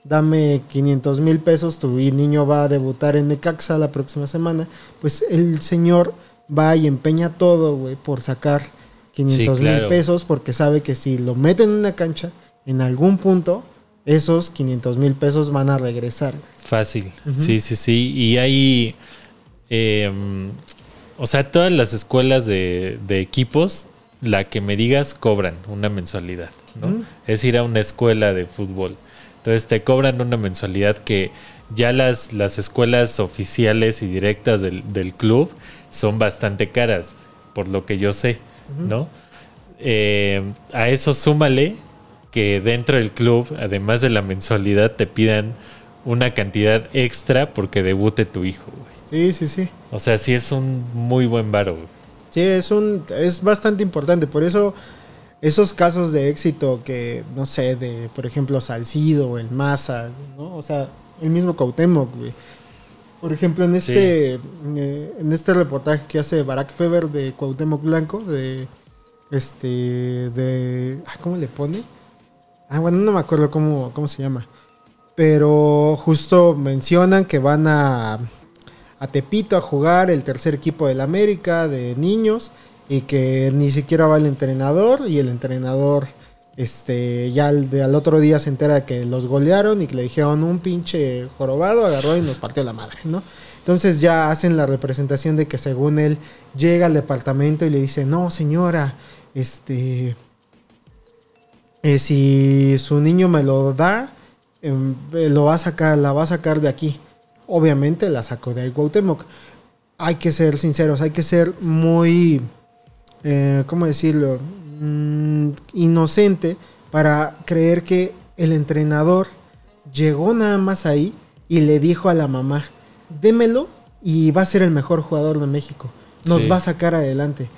dame 500 mil pesos, tu niño va a debutar en Necaxa la próxima semana, pues el señor va y empeña todo, güey, por sacar 500 mil claro. pesos, porque sabe que si lo meten en una cancha, en algún punto, esos 500 mil pesos van a regresar. Fácil. Sí, sí, sí. Y hay. eh, o sea, todas las escuelas de, de equipos, la que me digas, cobran una mensualidad. ¿no? Es ir a una escuela de fútbol. Entonces te cobran una mensualidad que ya las, las escuelas oficiales y directas del, del club son bastante caras, por lo que yo sé, ¿no? Eh, a eso súmale que dentro del club, además de la mensualidad, te pidan una cantidad extra porque debute tu hijo, güey. Sí, sí, sí. O sea, sí es un muy buen varo, güey. Sí, es un es bastante importante, por eso esos casos de éxito que no sé, de por ejemplo Salcido, el Maza, ¿no? O sea, el mismo Cuauhtémoc, güey. Por ejemplo, en este eh, en este reportaje que hace Barack Feber de Cuauhtémoc Blanco de este de ah, ¿cómo le pone? Ah, bueno, no me acuerdo cómo cómo se llama. Pero justo mencionan que van a a Tepito a jugar el tercer equipo del América de niños y que ni siquiera va el entrenador y el entrenador este ya al, otro día se entera que los golearon y que le dijeron un pinche jorobado agarró y nos partió la madre, ¿no? Entonces ya hacen la representación de que según él llega al departamento y le dice, no señora, este, eh, si su niño me lo da, em, eh, lo va a sacar, la va a sacar de aquí. Obviamente la sacó de ahí. Hay que ser sinceros, hay que ser muy, eh, ¿cómo decirlo? Mm, inocente para creer que el entrenador llegó nada más ahí y le dijo a la mamá, démelo y va a ser el mejor jugador de México. Nos Sí. va a sacar adelante.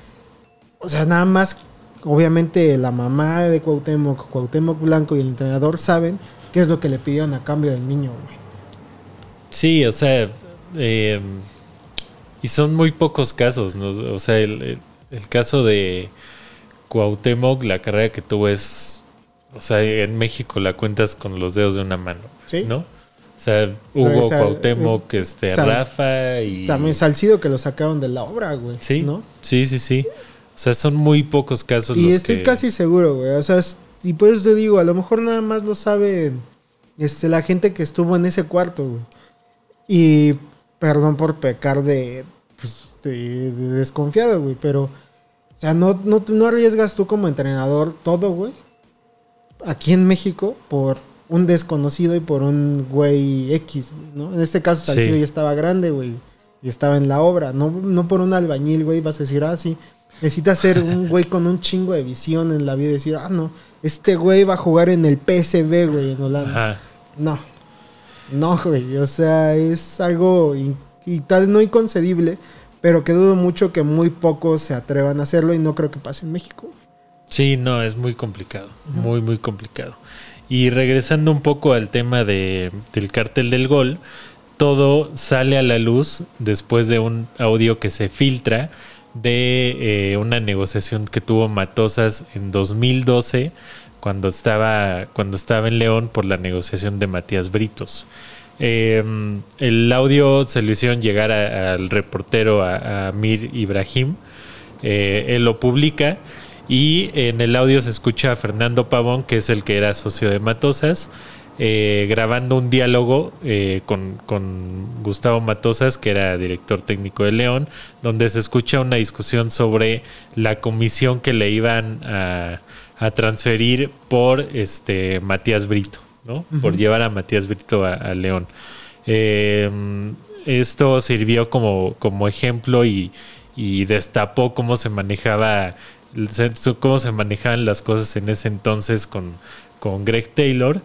O sea, nada más, obviamente la mamá de Cuauhtémoc, Cuauhtémoc Blanco y el entrenador saben qué es lo que le pidieron a cambio del niño, güey. Sí, o sea, eh, y son muy pocos casos, ¿no? O sea, el, el- el caso de Cuauhtémoc, la carrera que tuvo es, o sea, en México la cuentas con los dedos de una mano, Sí. ¿no? O sea, Hugo, esa- Cuauhtémoc, este, Sal- Rafa y... También Salcido que lo sacaron de la obra, güey. Sí, ¿no? sí, sí, sí. O sea, son muy pocos casos Y los estoy que- casi seguro, güey. O sea, es- y por eso te digo, a lo mejor nada más lo sabe este, la gente que estuvo en ese cuarto, güey. Y perdón por pecar de, pues, de desconfiado, güey. Pero, o sea, no, no, no arriesgas tú como entrenador todo, güey. Aquí en México por un desconocido y por un güey X, ¿no? En este caso, Sí. Salcido ya estaba grande, güey. Y estaba en la obra. No, no por un albañil, güey, vas a decir, ah, sí. Necesitas ser un güey con un chingo de visión en la vida y decir, ah, no, este güey va a jugar en el PSV, güey, en Holanda. Ajá. No. No, güey. O sea, es algo y tal no inconcebible, pero que dudo mucho que muy pocos se atrevan a hacerlo y no creo que pase en México. Sí, no, es muy complicado, muy, muy complicado. Y regresando un poco al tema de, del cartel del gol, todo sale a la luz después de un audio que se filtra de eh, una negociación que tuvo Matosas en 2012 cuando estaba, cuando estaba en León por la negociación de Matías Britos. Eh, el audio se lo hicieron llegar al reportero, a, Mir Ibrahim. Eh, él lo publica y en el audio se escucha a Fernando Pavón, que es el que era socio de Matosas, eh, grabando un diálogo con, con Gustavo Matosas, que era director técnico de León, donde se escucha una discusión sobre la comisión que le iban a, a transferir por este Matías Brito, ¿no? Por llevar a Matías Brito a, a León. Eh, esto sirvió como, como ejemplo y, y destapó cómo se manejaba cómo se manejaban las cosas en ese entonces con, con Greg Taylor.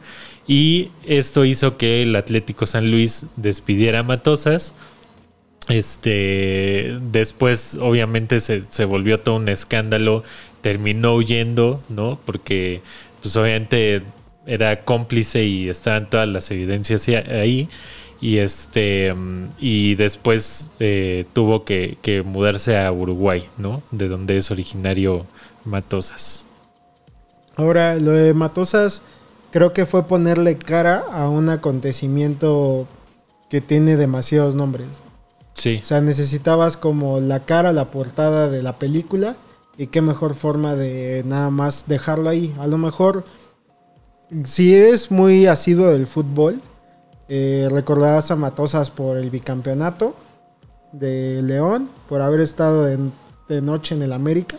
Y esto hizo que el Atlético San Luis despidiera a Matosas. Este después obviamente se, se volvió todo un escándalo. Terminó huyendo no porque pues obviamente era cómplice y estaban todas las evidencias ahí y este mm, y después eh, tuvo que, que mudarse a Uruguay, ¿no? De donde es originario Matosas. Ahora, lo de Matosas creo que fue ponerle cara a un acontecimiento que tiene demasiados nombres. Sí, O sea, necesitabas como la cara, la portada de la película. Y qué mejor forma de nada más dejarlo ahí. A lo mejor, si eres muy asiduo del fútbol, eh, recordarás a Matosas por el bicampeonato de León, por haber estado de noche en el América.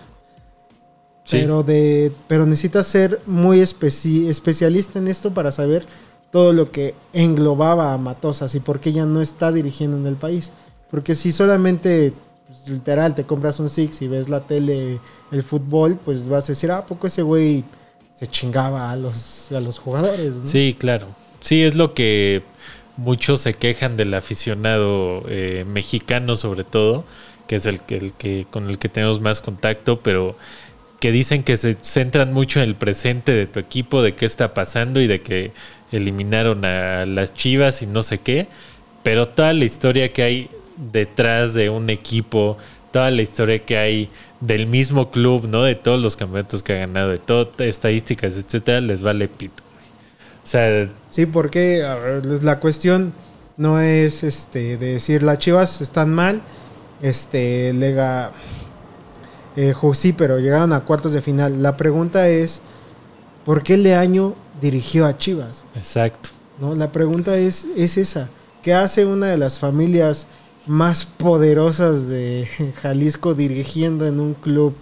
Sí. Pero, de, pero necesitas ser muy especi- especialista en esto para saber todo lo que englobaba a Matosas y por qué ya no está dirigiendo en el país. Porque si solamente, pues, literal, te compras un Six y ves la tele, el fútbol, pues vas a decir, ah, ¿a poco ese güey se chingaba a los, a los jugadores? ¿no? sí, claro. Sí, es lo que muchos se quejan del aficionado eh, mexicano sobre todo, que es el el que con el que tenemos más contacto, pero que dicen que se centran mucho en el presente de tu equipo, de qué está pasando y de que eliminaron a las Chivas y no sé qué, pero toda la historia que hay detrás de un equipo, toda la historia que hay del mismo club, ¿no? De todos los campeonatos que ha ganado, de todas estadísticas, etcétera, les vale pito. O sea, Sí, porque ver, la cuestión no es este de decir las Chivas están mal, este Lega eh, sí, pero llegaron a cuartos de final. La pregunta es ¿por qué Leaño dirigió a Chivas? exacto. ¿No? La pregunta es, es esa. ¿Qué hace una de las familias más poderosas de Jalisco dirigiendo en un club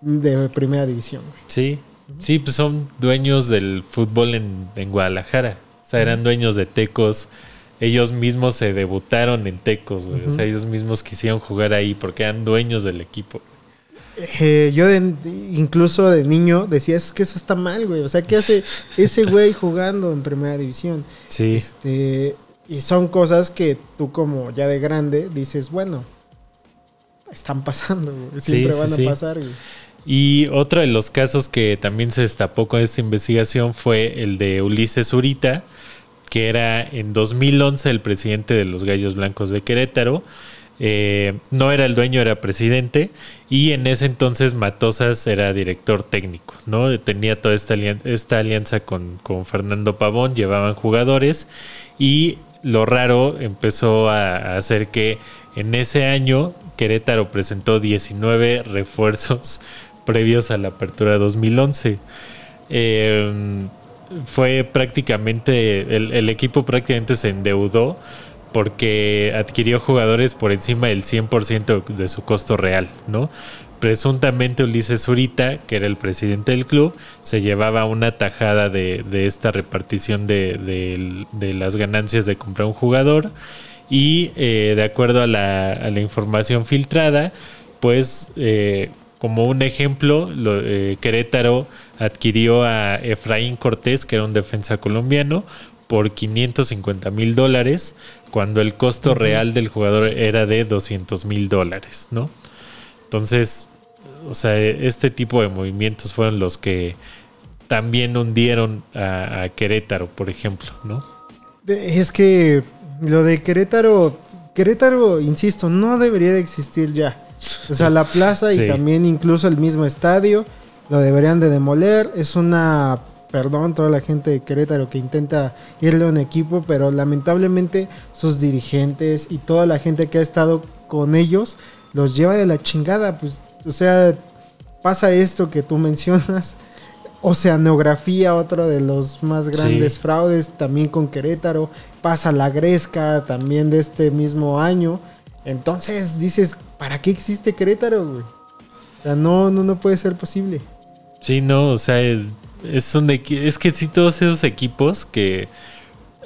de primera división? Sí, sí, pues son dueños del fútbol en, en Guadalajara. O sea, eran dueños de Tecos. Ellos mismos se debutaron en Tecos, güey. O sea, ellos mismos quisieron jugar ahí porque eran dueños del equipo. Eh, yo de- incluso de niño decía, es que eso está mal, güey. O sea, ¿qué hace ese güey jugando en primera división? Sí, Este, y son cosas que tú como ya de grande dices, bueno, están pasando, güey. Siempre Sí, van sí, a pasar, güey. Y otro de los casos que también se destapó con esta investigación fue el de Ulises Zurita, que era en 2011 el presidente de los Gallos Blancos de Querétaro. Eh, no era el dueño, era presidente. Y en ese entonces Matosas era director técnico, ¿no? Tenía toda esta, esta alianza con, con Fernando Pavón, llevaban jugadores. Y lo raro empezó a hacer que en ese año Querétaro presentó 19 refuerzos previos a la apertura 2011. Em, fue prácticamente, el, equipo prácticamente se endeudó porque adquirió jugadores por encima del 100% de su costo real, ¿no? Presuntamente Ulises Zurita, que era el presidente del club, se llevaba una tajada de, esta repartición de, las ganancias de comprar un jugador y eh, de acuerdo a la, información filtrada, pues eh, como un ejemplo, eh, Querétaro adquirió a Efraín Cortés, que era un defensa colombiano, por 550 mil dólares, cuando el costo real del jugador era de 200 mil dólares, ¿no? Entonces, o sea, este tipo de movimientos fueron los que también hundieron a, a Querétaro, por ejemplo, ¿no? Es que lo de Querétaro, Querétaro, insisto, no debería de existir ya. O sea, la plaza y también incluso el mismo estadio lo deberían de demoler. Es una, perdón, toda la gente de Querétaro que intenta irle a un equipo, pero lamentablemente sus dirigentes y toda la gente que ha estado con ellos los lleva de la chingada. Pues, o sea, pasa esto que tú mencionas. Oceanografía, otro de los más grandes fraudes, también con Querétaro. Pasa la Gresca, también de este mismo año. Entonces dices, ¿para qué existe Querétaro, güey? O sea, no, no, no puede ser posible. Sí, no, o sea, es, es, un es que sí, todos esos equipos que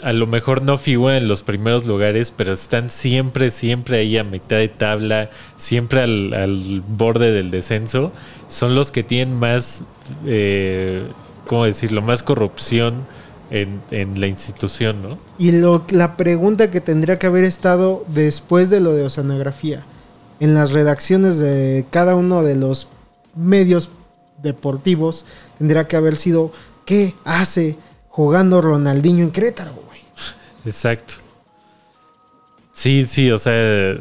a lo mejor no figuran en los primeros lugares, pero están siempre, siempre ahí a mitad de tabla, siempre al, borde del descenso, son los que tienen más, eh, ¿cómo decirlo?, más corrupción en, la institución, ¿no? Y lo, la pregunta que tendría que haber estado después de lo de oceanografía, en las redacciones de cada uno de los medios deportivos, tendría que haber sido, ¿qué hace jugando Ronaldinho en Querétaro? Exacto. Sí, sí, o sea,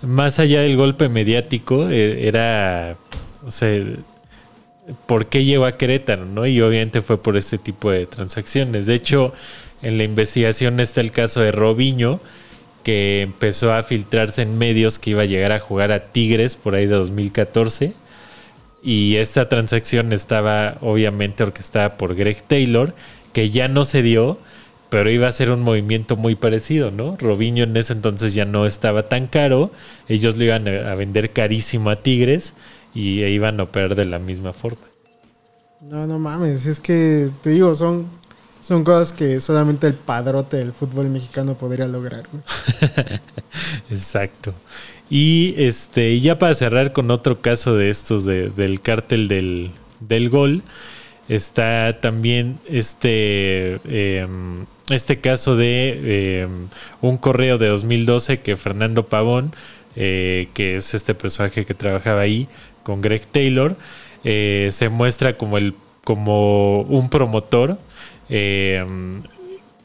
más allá del golpe mediático, eh, era, o sea, por qué llegó a Querétaro, ¿no? Y obviamente fue por este tipo de transacciones. De hecho, en la investigación está el caso de Robiño, que empezó a filtrarse en medios que iba a llegar a jugar a Tigres por ahí de 2014. Y esta transacción estaba obviamente orquestada por Greg Taylor, que ya no se dio, pero iba a ser un movimiento muy parecido, ¿no? Robiño en ese entonces ya no estaba tan caro, ellos lo iban a vender carísimo a Tigres y iban a operar de la misma forma. No, no mames, es que te digo, son, son cosas que solamente el padrote del fútbol mexicano podría lograr. Exacto. Y este, ya para cerrar con otro caso de estos del cártel del, del gol, está también este, em, este caso de em, un correo de 2012 que Fernando Pavón, eh, que es este personaje que trabajaba ahí, con Greg Taylor, eh, se muestra como, el, como un promotor eh,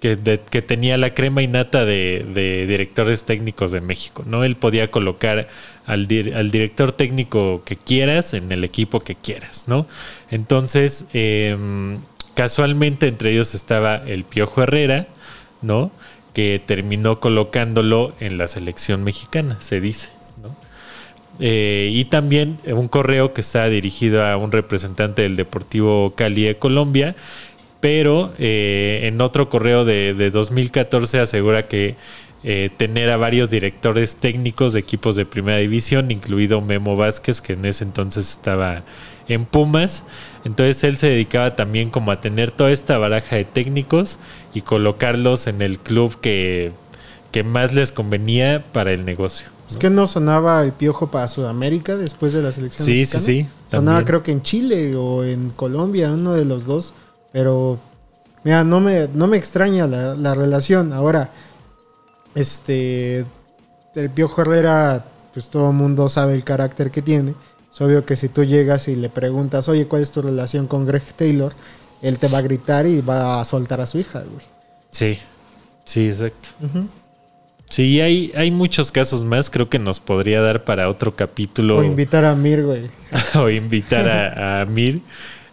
que, que, tenía la crema innata de, de, directores técnicos de México. ¿no? Él podía colocar al, al, director técnico que quieras en el equipo que quieras. ¿no? Entonces, em, casualmente entre ellos estaba el Piojo Herrera, ¿no? que terminó colocándolo en la selección mexicana, se dice. Eh, y también un correo que está dirigido a un representante del Deportivo Cali de Colombia, pero eh, en otro correo de, 2014 asegura que eh, tener a varios directores técnicos de equipos de primera división, incluido Memo Vázquez, que en ese entonces estaba en Pumas. Entonces él se dedicaba también como a tener toda esta baraja de técnicos y colocarlos en el club que, que más les convenía para el negocio. Es que no sonaba el piojo para Sudamérica después de la selección. Sí, sí, sí. Sonaba creo que en Chile o en Colombia, uno de los dos. Pero, mira, no me, no me extraña la, relación. Ahora, este, el piojo Herrera, pues todo el mundo sabe el carácter que tiene. Es obvio que si tú llegas y le preguntas, oye, ¿cuál es tu relación con Greg Taylor? Él te va a gritar y va a soltar a su hija, güey. Sí, sí, exacto. Sí, hay, hay muchos casos más. Creo que nos podría dar para otro capítulo O invitar a Mir, güey. o invitar a, a Mir,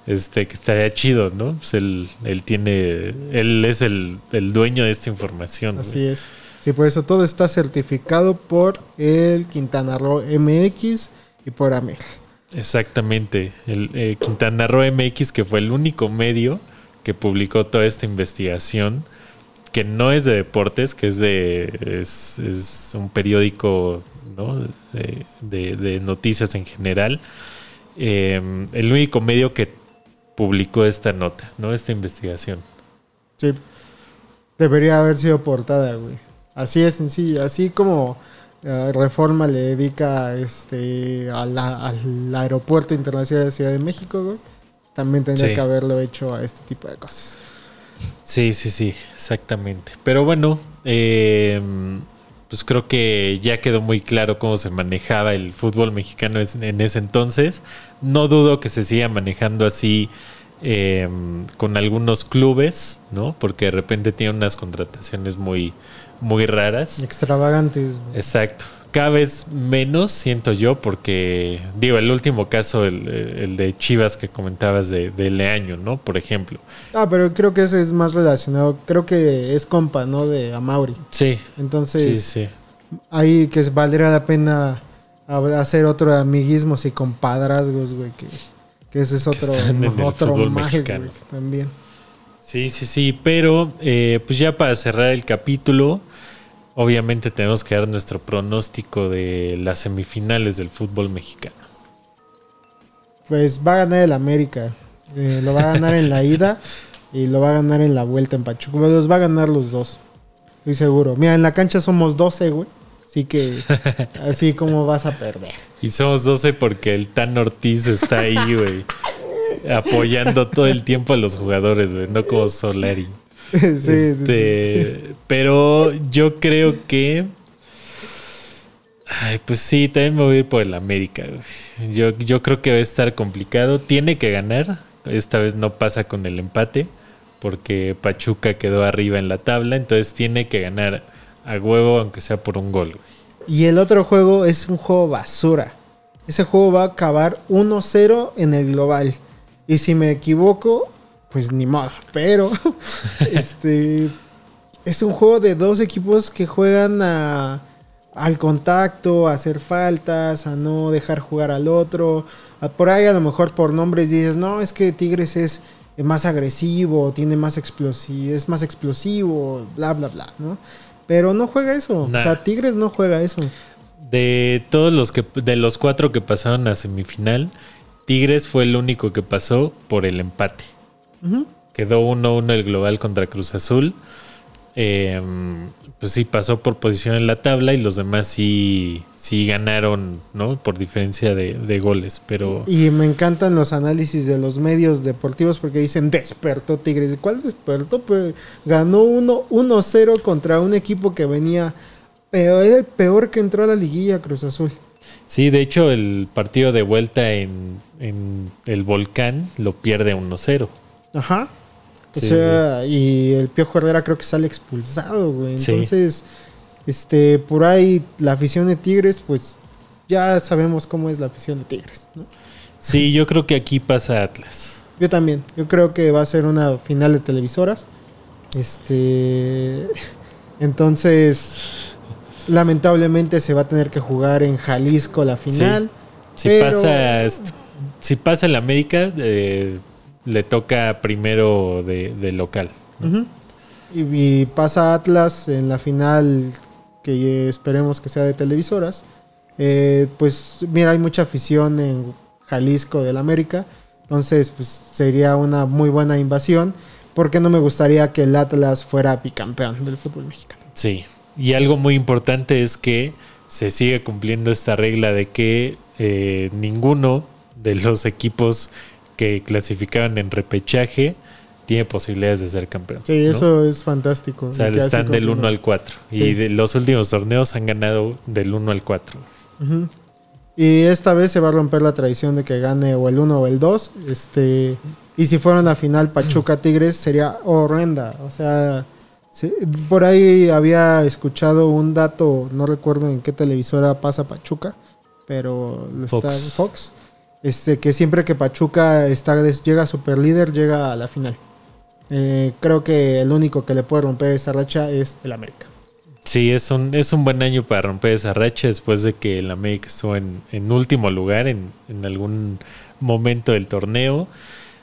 este, que estaría chido, ¿no? Pues él, él tiene, él es el, el dueño de esta información. güey. Así es. Sí, por eso todo está certificado por el Quintana Roo MX y por AMER. Exactamente. El eh, Quintana Roo MX, que fue el único medio que publicó toda esta investigación, que no es de deportes, que es de es, es un periódico ¿no? de, de- de noticias en general. Eh, el único medio que publicó esta nota, ¿no? Esta investigación. Sí. Debería haber sido portada, güey. Así es sencillo. Así como eh, Reforma le dedica este a la- al aeropuerto internacional de Ciudad de México, güey. También tendría Sí. que haberlo hecho a este tipo de cosas. Sí, sí, sí, exactamente. Pero bueno, eh, pues creo que ya quedó muy claro cómo se manejaba el fútbol mexicano en ese entonces. No dudo que se siga manejando así eh, con algunos clubes, ¿no? Porque de repente tiene unas contrataciones muy, muy raras. Extravagantes. Exacto. Cada vez menos siento yo porque, digo, el último caso, el, el de Chivas que comentabas de, de Leaño, ¿no? Por ejemplo. Ah, pero creo que ese es más relacionado. Creo que es compa, ¿no? De Amauri. Sí, Entonces, sí, sí. ahí que valdría la pena hacer otro de amiguismos y compadrazgos, güey. Que, que ese es otro, el otro fútbol maje, mexicano. güey, también. Sí, sí, sí, pero eh, pues ya para cerrar el capítulo, obviamente tenemos que dar nuestro pronóstico de las semifinales del fútbol mexicano. Pues va a ganar el América. Eh, lo va a ganar en la ida y lo va a ganar en la vuelta en Pachuca. Los va a ganar los dos. Estoy seguro. Mira, en la cancha somos 12, güey. Así que así como vas a perder. Y somos 12 porque el Tan Ortiz está ahí, güey, apoyando todo el tiempo a los jugadores, güey, no como Solari. Sí, sí, sí. Este, Pero yo creo que. Ay, pues sí, también me voy a ir por el América. güey. Yo, yo creo que va a estar complicado. Tiene que ganar. Esta vez no pasa con el empate. Porque Pachuca quedó arriba en la tabla. Entonces tiene que ganar a huevo, aunque sea por un gol. güey. Y el otro juego es un juego basura. Ese juego va a acabar 1-0 en el global. Y si me equivoco, pues ni modo. Pero este es un juego de dos equipos que juegan a- al contacto, a hacer faltas, a no dejar jugar al otro. Por ahí a lo mejor por nombres dices, no, es que Tigres es más agresivo, tiene más explosivo, es más explosivo, bla, bla, bla, ¿no? Pero no juega eso. Nah. O sea, Tigres no juega eso. De todos los que, de los cuatro que pasaron a semifinal, Tigres fue el único que pasó por el empate. Ujú. Quedó 1-1 el global contra Cruz Azul. Eh, pues sí, pasó por posición en la tabla y los demás sí, sí ganaron, ¿no? Por diferencia de, de goles. Pero Y me encantan los análisis de los medios deportivos porque dicen despertó Tigres. ¿Cuál despertó? Pues ganó 1 1-0 contra un equipo que venía peor, era el peor que entró a la liguilla Cruz Azul. sí, de hecho, el partido de vuelta en, en el volcán lo pierde 1-0. Ajá. O Sí, sea, y el Piojo Herrera creo que sale expulsado, güey. Sí. Entonces, este, por ahí la afición de Tigres, pues ya sabemos cómo es la afición de Tigres, ¿no? Sí, yo creo que aquí pasa Atlas. Yo también. Yo creo que va a ser una final de televisoras. Este. Entonces. Lamentablemente se va a tener que jugar en Jalisco la final. Si Pero- pasa si pasa el América, eh, le toca primero de, de local. Y pasa Atlas en la final que esperemos que sea de televisoras. Eh, pues mira, hay mucha afición en Jalisco del América. Entonces, pues sería una muy buena invasión. Porque no me gustaría que el Atlas fuera bicampeón del fútbol mexicano. Sí. Y algo muy importante es que se sigue cumpliendo esta regla de que eh, ninguno de los equipos que clasificaban en repechaje tiene posibilidades de ser campeón. Sí, ¿no? eso es fantástico. O sea, están del continúe. 1 al 4. Sí. Y de los últimos torneos han ganado del 1 al 4. Ujú. Y esta vez se va a romper la tradición de que gane o el 1 o el 2. Este, y si fuera una final Pachuca Tigres sería horrenda. O sea, sí, por ahí había escuchado un dato, no recuerdo en qué televisora pasa Pachuca, pero lo está en Fox. Este, que siempre que Pachuca está, llega super líder, llega a la final. Eh, creo que el único que le puede romper esa racha es el América. Sí, es un, es un buen año para romper esa racha después de que el América estuvo en, en último lugar en, en algún momento del torneo.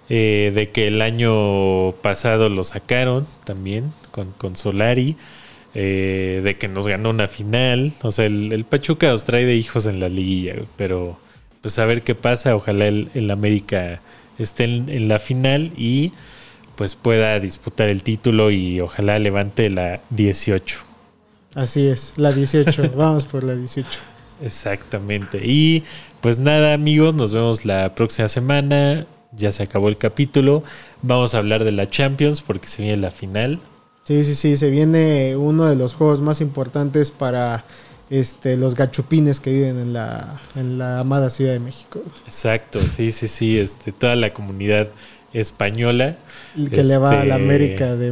eh, de que el año pasado lo sacaron también con, con Solari. eh, de que nos ganó una final. O sea, el, el Pachuca os trae de hijos en la liguilla, pero pues a ver qué pasa. Ojalá el, el América esté en, en la final y pues pueda disputar el título y ojalá levante la 18. Así es, la 18. Vamos por la 18. Exactamente. Y pues nada, amigos, nos vemos la próxima semana. Ya se acabó el capítulo. Vamos a hablar de la Champions porque se viene la final. Sí, sí, sí, se viene uno de los juegos más importantes para este, los gachupines que viven en la, en la amada Ciudad de México. Exacto, sí, sí, sí. Este, toda la comunidad española El que le va a la Este- América de,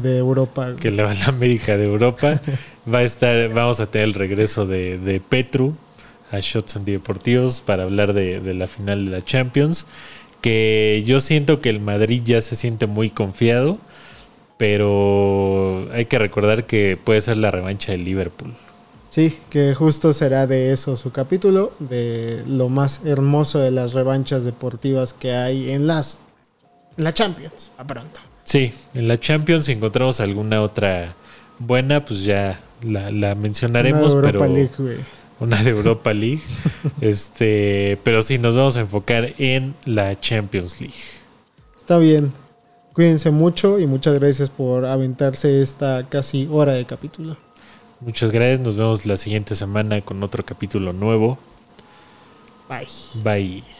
de Europa. que le va a la América de Europa. Va a estar, vamos a tener el regreso de, de Petru a Shots Antideportivos para hablar de, de la final de la Champions. Que yo siento que el Madrid ya se siente muy confiado, pero hay que recordar que puede ser la revancha del Liverpool. Sí, que justo será de eso su capítulo, de lo más hermoso de las revanchas deportivas que hay en las en la Champions, a pronto. Sí, en la Champions si encontramos alguna otra buena, pues ya la, la mencionaremos, Una de pero Europa League, güey. una de Europa League. este, pero sí, nos vamos a enfocar en la Champions League. Está bien. Cuídense mucho y muchas gracias por aventarse esta casi hora de capítulo. Muchas gracias, nos vemos la siguiente semana con otro capítulo nuevo. Bye. Bye.